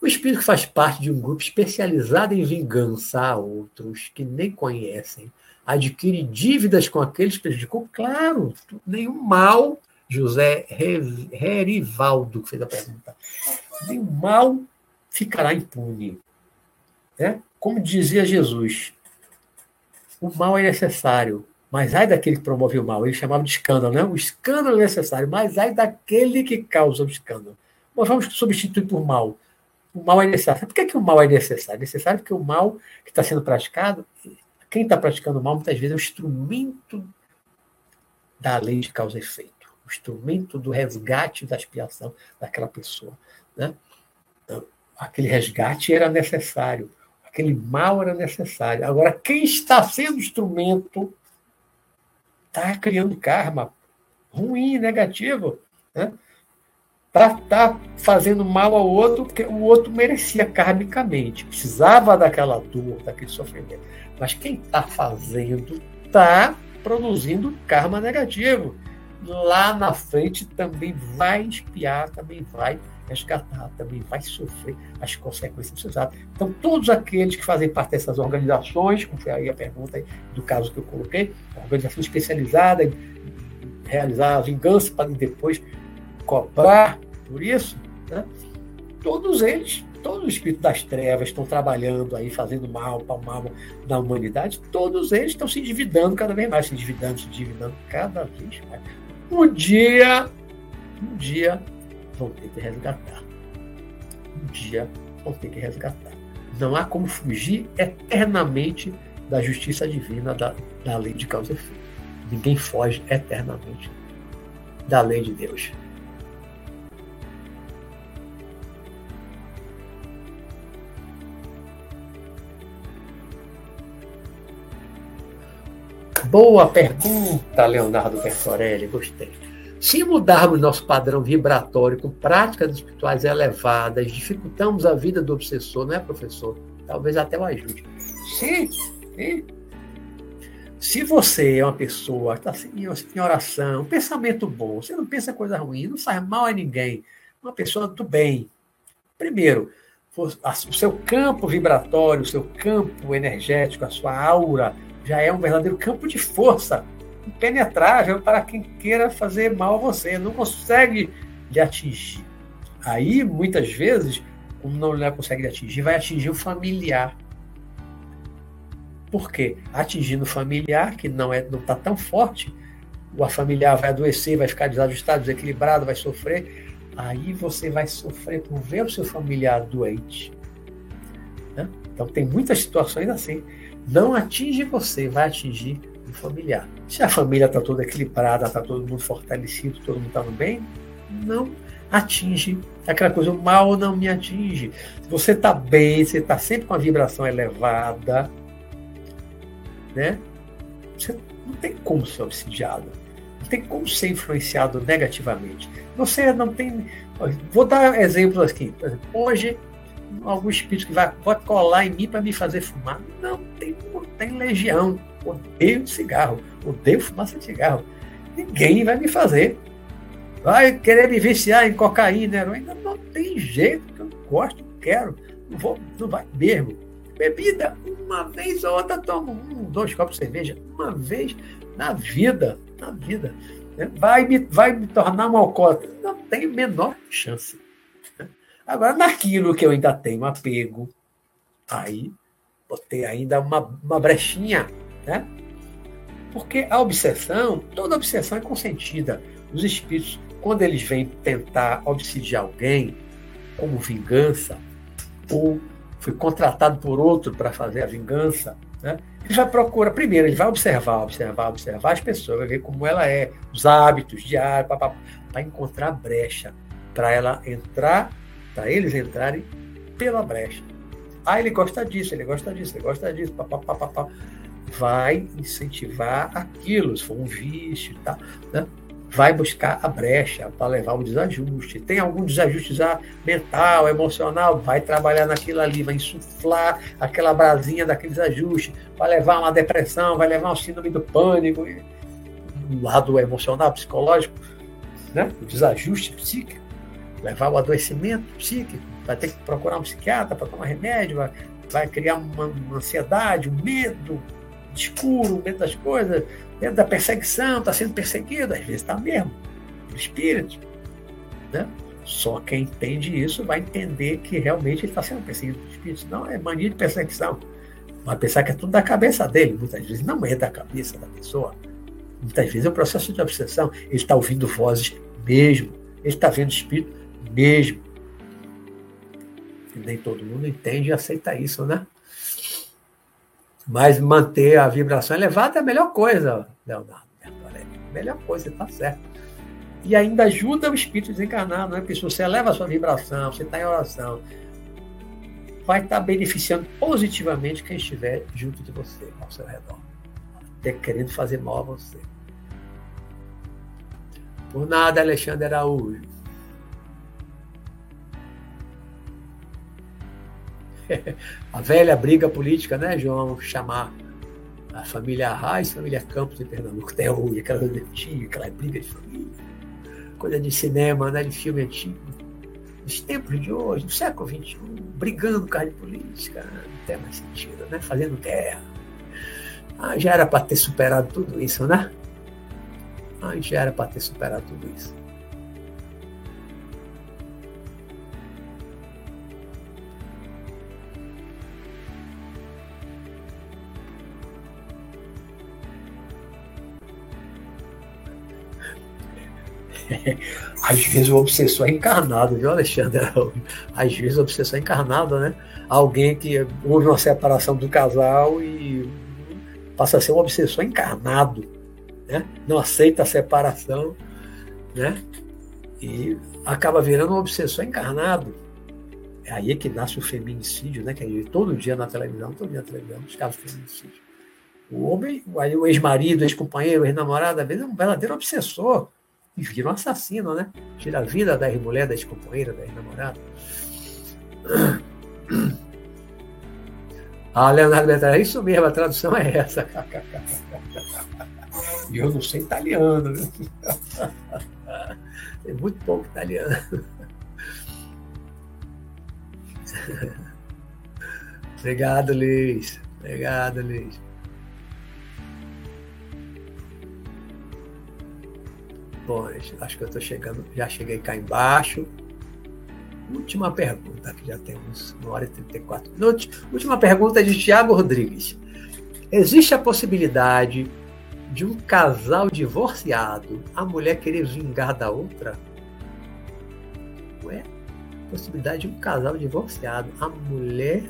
O espírito faz parte de um grupo especializado em vingança a outros que nem conhecem. Adquire dívidas com aqueles que prejudicou? Claro, nenhum mal, José Rerivaldo, que fez a pergunta, nenhum mal ficará impune. Né? Como dizia Jesus, o mal é necessário, mas ai daquele que promove o mal. Ele chamava de escândalo, né? O escândalo é necessário, mas ai daquele que causa o escândalo. Nós vamos substituir por mal o mal é necessário. Por que, que o mal é necessário? É necessário porque o mal que está sendo praticado, quem está praticando o mal muitas vezes é o instrumento da lei de causa e efeito, o instrumento do resgate da expiação daquela pessoa. Né? Então, aquele resgate era necessário, aquele mal era necessário. Agora, quem está sendo instrumento está criando karma ruim, negativo. Né? Estar tá fazendo mal ao outro, porque o outro merecia karmicamente, precisava daquela dor, daquele sofrimento. Mas quem está fazendo está produzindo karma negativo. Lá na frente também vai espiar, também vai resgatar, também vai sofrer as consequências atos. Então, todos aqueles que fazem parte dessas organizações, como foi aí a pergunta do caso que eu coloquei, organização especializada em realizar a vingança para depois cobrar por isso, né? todos eles, todos os espíritos das trevas estão trabalhando aí, fazendo mal para o mal da humanidade, todos eles estão se endividando cada vez mais, se endividando, se endividando cada vez mais. Um dia, um dia vão ter que resgatar. Um dia vão ter que resgatar. Não há como fugir eternamente da justiça divina, da, da lei de causa e efeito. Ninguém foge eternamente da lei de Deus. Boa pergunta, Leonardo Bertorelli, gostei. Se mudarmos nosso padrão vibratório com práticas espirituais elevadas, dificultamos a vida do obsessor, não é, professor? Talvez até o ajude. Sim, sim. Se você é uma pessoa que está em oração, um pensamento bom, você não pensa coisa ruim, não faz mal a ninguém, uma pessoa do bem. Primeiro, o seu campo vibratório, o seu campo energético, a sua aura já é um verdadeiro campo de força, impenetrável para quem queira fazer mal a você, não consegue lhe atingir. Aí, muitas vezes, como não lhe consegue atingir, vai atingir o familiar. Por quê? Atingindo o familiar, que não é, não está tão forte, o familiar vai adoecer, vai ficar desajustado, desequilibrado, vai sofrer. Aí você vai sofrer por ver o seu familiar doente. Né? Então tem muitas situações assim. Não atinge você, vai atingir o familiar. Se a família está toda equilibrada, está todo mundo fortalecido, todo mundo está no bem, não atinge aquela coisa, o mal não me atinge. Se você está bem, você está sempre com a vibração elevada, né? Você não tem como ser obsidiado, não tem como ser influenciado negativamente. Você não tem. Vou dar exemplos aqui. Por exemplo, hoje, algum espírito que vai, vai colar em mim para me fazer fumar. Não tem, legião. Odeio cigarro, odeio fumaça de cigarro. Ninguém vai me fazer. Vai querer me viciar em cocaína, heroína. Não tem jeito, que eu não gosto, não quero. Não, vou, não vai mesmo. Bebida, uma vez ou outra tomo um, dois copos de cerveja, uma vez na vida, na vida. Vai me, vai me tornar um alcoólatra. Não tem menor chance. Agora, naquilo que eu ainda tenho apego, aí botei ainda uma, uma brechinha, né? Porque a obsessão, toda obsessão é consentida. Os espíritos, quando eles vêm tentar obsidiar alguém, como vingança, ou foi contratado por outro para fazer a vingança, né? ele vai procurar, primeiro, ele vai observar, observar, observar as pessoas, vai ver como ela é, os hábitos diários, para encontrar brecha, para ela entrar, para eles entrarem pela brecha. Ah, ele gosta disso, ele gosta disso, ele gosta disso, papapá. Vai incentivar aquilo, se for um vício e tal, né? vai buscar a brecha para levar o desajuste. Tem algum desajuste mental, emocional, vai trabalhar naquilo ali, vai insuflar aquela brasinha daquele desajuste, vai levar uma depressão, vai levar um síndrome do pânico, o lado emocional, psicológico, né? o desajuste psíquico, levar o adoecimento psíquico, vai ter que procurar um psiquiatra para tomar remédio, vai, vai criar uma, uma ansiedade, um medo escuro, medo das coisas, dentro da perseguição, está sendo perseguido, às vezes está mesmo, por espírito. Né? Só quem entende isso vai entender que realmente ele está sendo perseguido por espíritos. Não é mania de perseguição. Vai pensar que é tudo da cabeça dele. Muitas vezes não é da cabeça da pessoa. Muitas vezes é um processo de obsessão. Ele está ouvindo vozes mesmo. Ele está vendo espírito mesmo. Nem todo mundo entende e aceita isso, né? Mas manter a vibração elevada é a melhor coisa, Leonardo. Melhor coisa, está certo. E ainda ajuda o espírito desencarnado, né? Porque se você eleva a sua vibração, você está em oração, vai estar tá beneficiando positivamente quem estiver junto de você, ao seu redor. Até querendo fazer mal a você. Por nada, Alexandre Araújo. a velha briga política, né, João? Chamar a família a família Campos de Pernambuco, até hoje, aquela antiga, aquela briga de família, coisa de cinema, né, de filme antigo. Nos tempos de hoje, no século XXI, brigando por causa de política, não tem mais sentido, né? Fazendo guerra. Ah, já era para ter superado tudo isso, né? Ah, já era para ter superado tudo isso. Às vezes o obsessor é encarnado, viu, Alexandre? Às vezes o obsessor é encarnado, né? Alguém que houve uma separação do casal e passa a ser um obsessor encarnado, né? Não aceita a separação, né? E acaba virando um obsessor encarnado. É aí que nasce o feminicídio, né? Que é todo dia na televisão, todo dia na televisão, os casos de feminicídio. O homem, o ex-marido, ex-companheiro, ex-namorado, às vezes é um verdadeiro obsessor e vira um assassino, né? Tira a vida da mulher, da ex-companheira, da ex-namorada. Ah, Leonardo é isso mesmo, a tradução é essa. E eu não sei italiano, viu? Tem muito pouco italiano. Obrigado, Luiz. Obrigado, Luiz. Bom, acho que eu estou chegando, já cheguei cá embaixo. Última pergunta, que já temos uma hora e 34 minutos. Última pergunta de Tiago Rodrigues. Existe a possibilidade de um casal divorciado, a mulher querer vingar da outra? Ué? Possibilidade de um casal divorciado, a mulher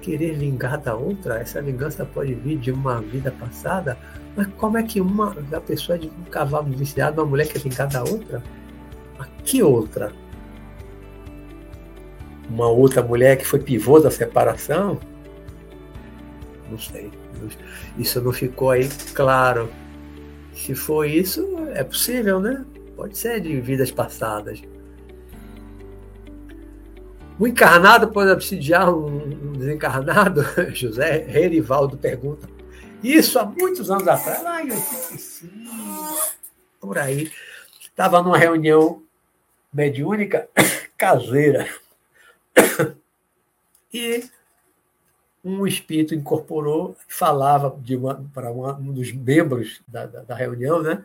querer vingar da outra, essa vingança pode vir de uma vida passada, mas como é que uma a pessoa de um cavalo viciado, uma mulher quer vingar da outra? Mas que outra? Uma outra mulher que foi pivô da separação? Não sei. Isso não ficou aí claro. Se for isso, é possível, né? Pode ser de vidas passadas. O encarnado pode obsidiar um, desencarnado? José Rerivaldo pergunta. Isso há muitos anos atrás, lá em 85, por aí. Estava numa reunião mediúnica caseira. E um espírito incorporou, falava para um dos membros da, da, da, reunião, né?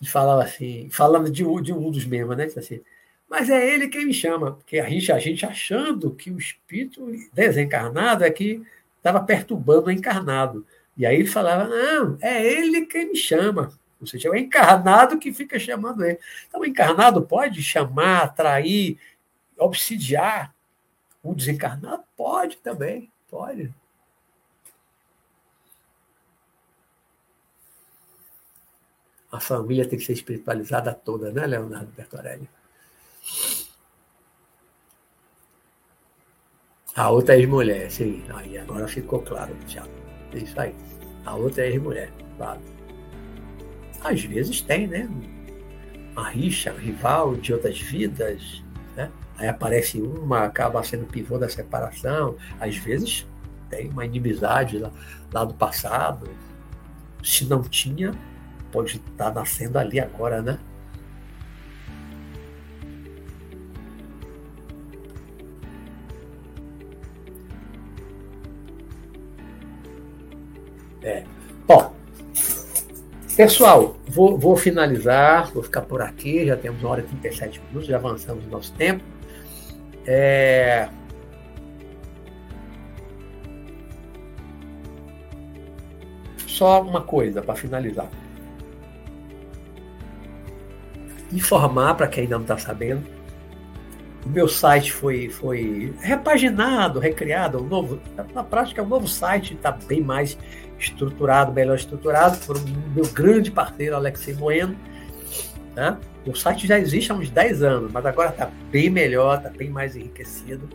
Ele falava assim, falando de, de um dos membros, né? Assim, mas é ele quem me chama, porque a gente, a gente achando que o espírito desencarnado é que estava perturbando o encarnado. E aí ele falava: não, é ele quem me chama. Ou seja, é o encarnado que fica chamando ele. Então, o encarnado pode chamar, atrair, obsidiar. O desencarnado pode também, pode. A família tem que ser espiritualizada toda, né, Leonardo Bertorelli? A outra é ex-mulher, sim. Aí agora ficou claro, Tiago. É isso aí. A outra é ex-mulher, claro. Às vezes tem, né? Uma rixa, um rival de outras vidas, né? Aí aparece uma, acaba sendo pivô da separação. Às vezes tem uma inimizade lá, lá do passado. Se não tinha, pode estar nascendo ali agora, né? É. Bom, pessoal, vou, vou, finalizar, vou ficar por aqui, já temos uma hora e 37 minutos, já avançamos nosso tempo. É... Só uma coisa para finalizar. Informar para quem ainda não está sabendo o meu site foi, foi repaginado, recriado, um novo, na prática, o um novo site está bem mais estruturado, melhor estruturado, por meu grande parceiro, Alexei Bueno. Né? O site já existe há uns 10 anos, mas agora está bem melhor, está bem mais enriquecido.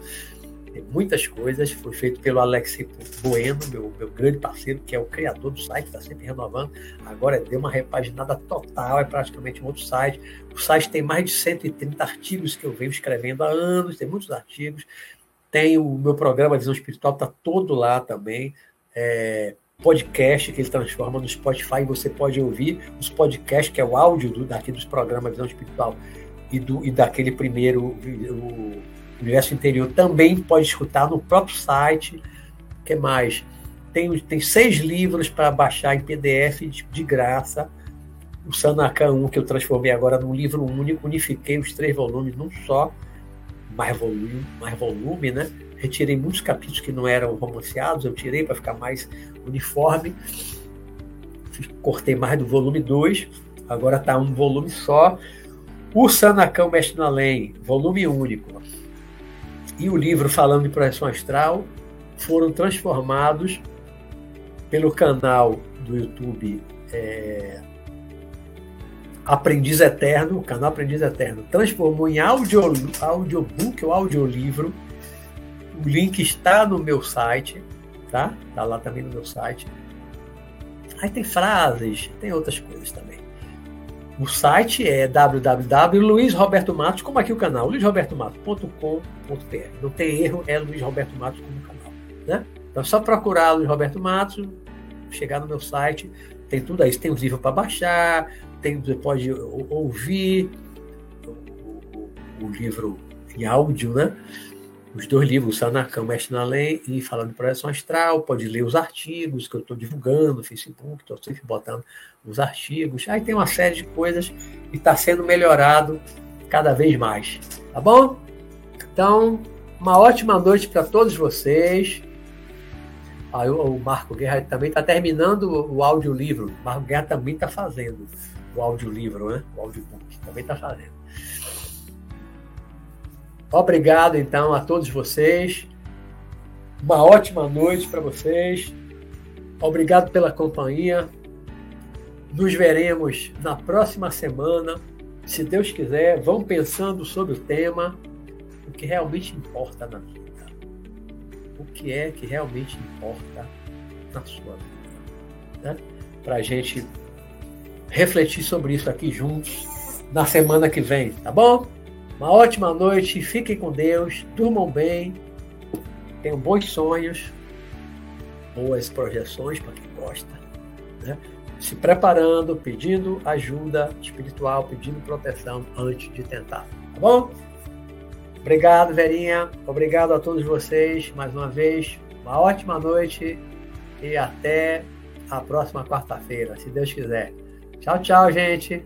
Tem muitas coisas, foi feito pelo Alexei Bueno, meu, meu grande parceiro, que é o criador do site, está sempre renovando. Agora deu uma repaginada total, é praticamente um outro site. O site tem mais de 130 artigos que eu venho escrevendo há anos, tem muitos artigos. Tem o meu programa Visão Espiritual, está todo lá também. É, podcast que ele transforma no Spotify, você pode ouvir os podcasts, que é o áudio do, daqui dos programas Visão Espiritual e, do, e daquele primeiro, o Universo Interior, também pode escutar no próprio site. Que mais? Tem, tem seis livros para baixar em PDF de, de graça. O Sanakan 1, que eu transformei agora num livro único, unifiquei os três volumes num só, mais volume, mais volume né? Retirei muitos capítulos que não eram romanceados, eu tirei para ficar mais uniforme. Cortei mais do volume 2, agora está um volume só. O Sanacão Mestre na Além, volume único, e o livro falando de projeção astral foram transformados pelo canal do YouTube é, Aprendiz Eterno, o canal Aprendiz Eterno, transformou em audio, audiobook ou audiolivro o link está no meu site, tá? Tá lá também no meu site. Aí tem frases, tem outras coisas também. O site é www.luizrobertomatos, como aqui o canal, luizrobertomatos.com.br. Não tem erro, é Luiz Roberto Matos como canal. Né? Então é só procurar Luiz Roberto Matos, chegar no meu site, tem tudo aí. Tem os livros para baixar, tem, você pode ouvir o, o, o livro em áudio, né? Os dois livros, Sanacão, Mestre na Lei e Falando de Projeção Astral, pode ler os artigos que eu estou divulgando no Facebook, estou sempre botando os artigos. Aí tem uma série de coisas e está sendo melhorado cada vez mais. Tá bom? Então, uma ótima noite para todos vocês. Aí o Marco Guerra também está terminando o audiolivro. O Marco Guerra também está fazendo o audiolivro, né? O audiobook também está fazendo. Obrigado, então, a todos vocês. Uma ótima noite para vocês. Obrigado pela companhia. Nos veremos na próxima semana. Se Deus quiser, vão pensando sobre o tema, o que realmente importa na vida. O que é que realmente importa na sua vida. Né? Para a gente refletir sobre isso aqui juntos na semana que vem, tá bom? Uma ótima noite, fiquem com Deus, durmam bem, tenham bons sonhos, boas projeções para quem gosta, né? se preparando, pedindo ajuda espiritual, pedindo proteção antes de tentar, tá bom? Obrigado, Verinha. Obrigado a todos vocês mais uma vez. Uma ótima noite e até a próxima quarta-feira, se Deus quiser. Tchau, tchau, gente.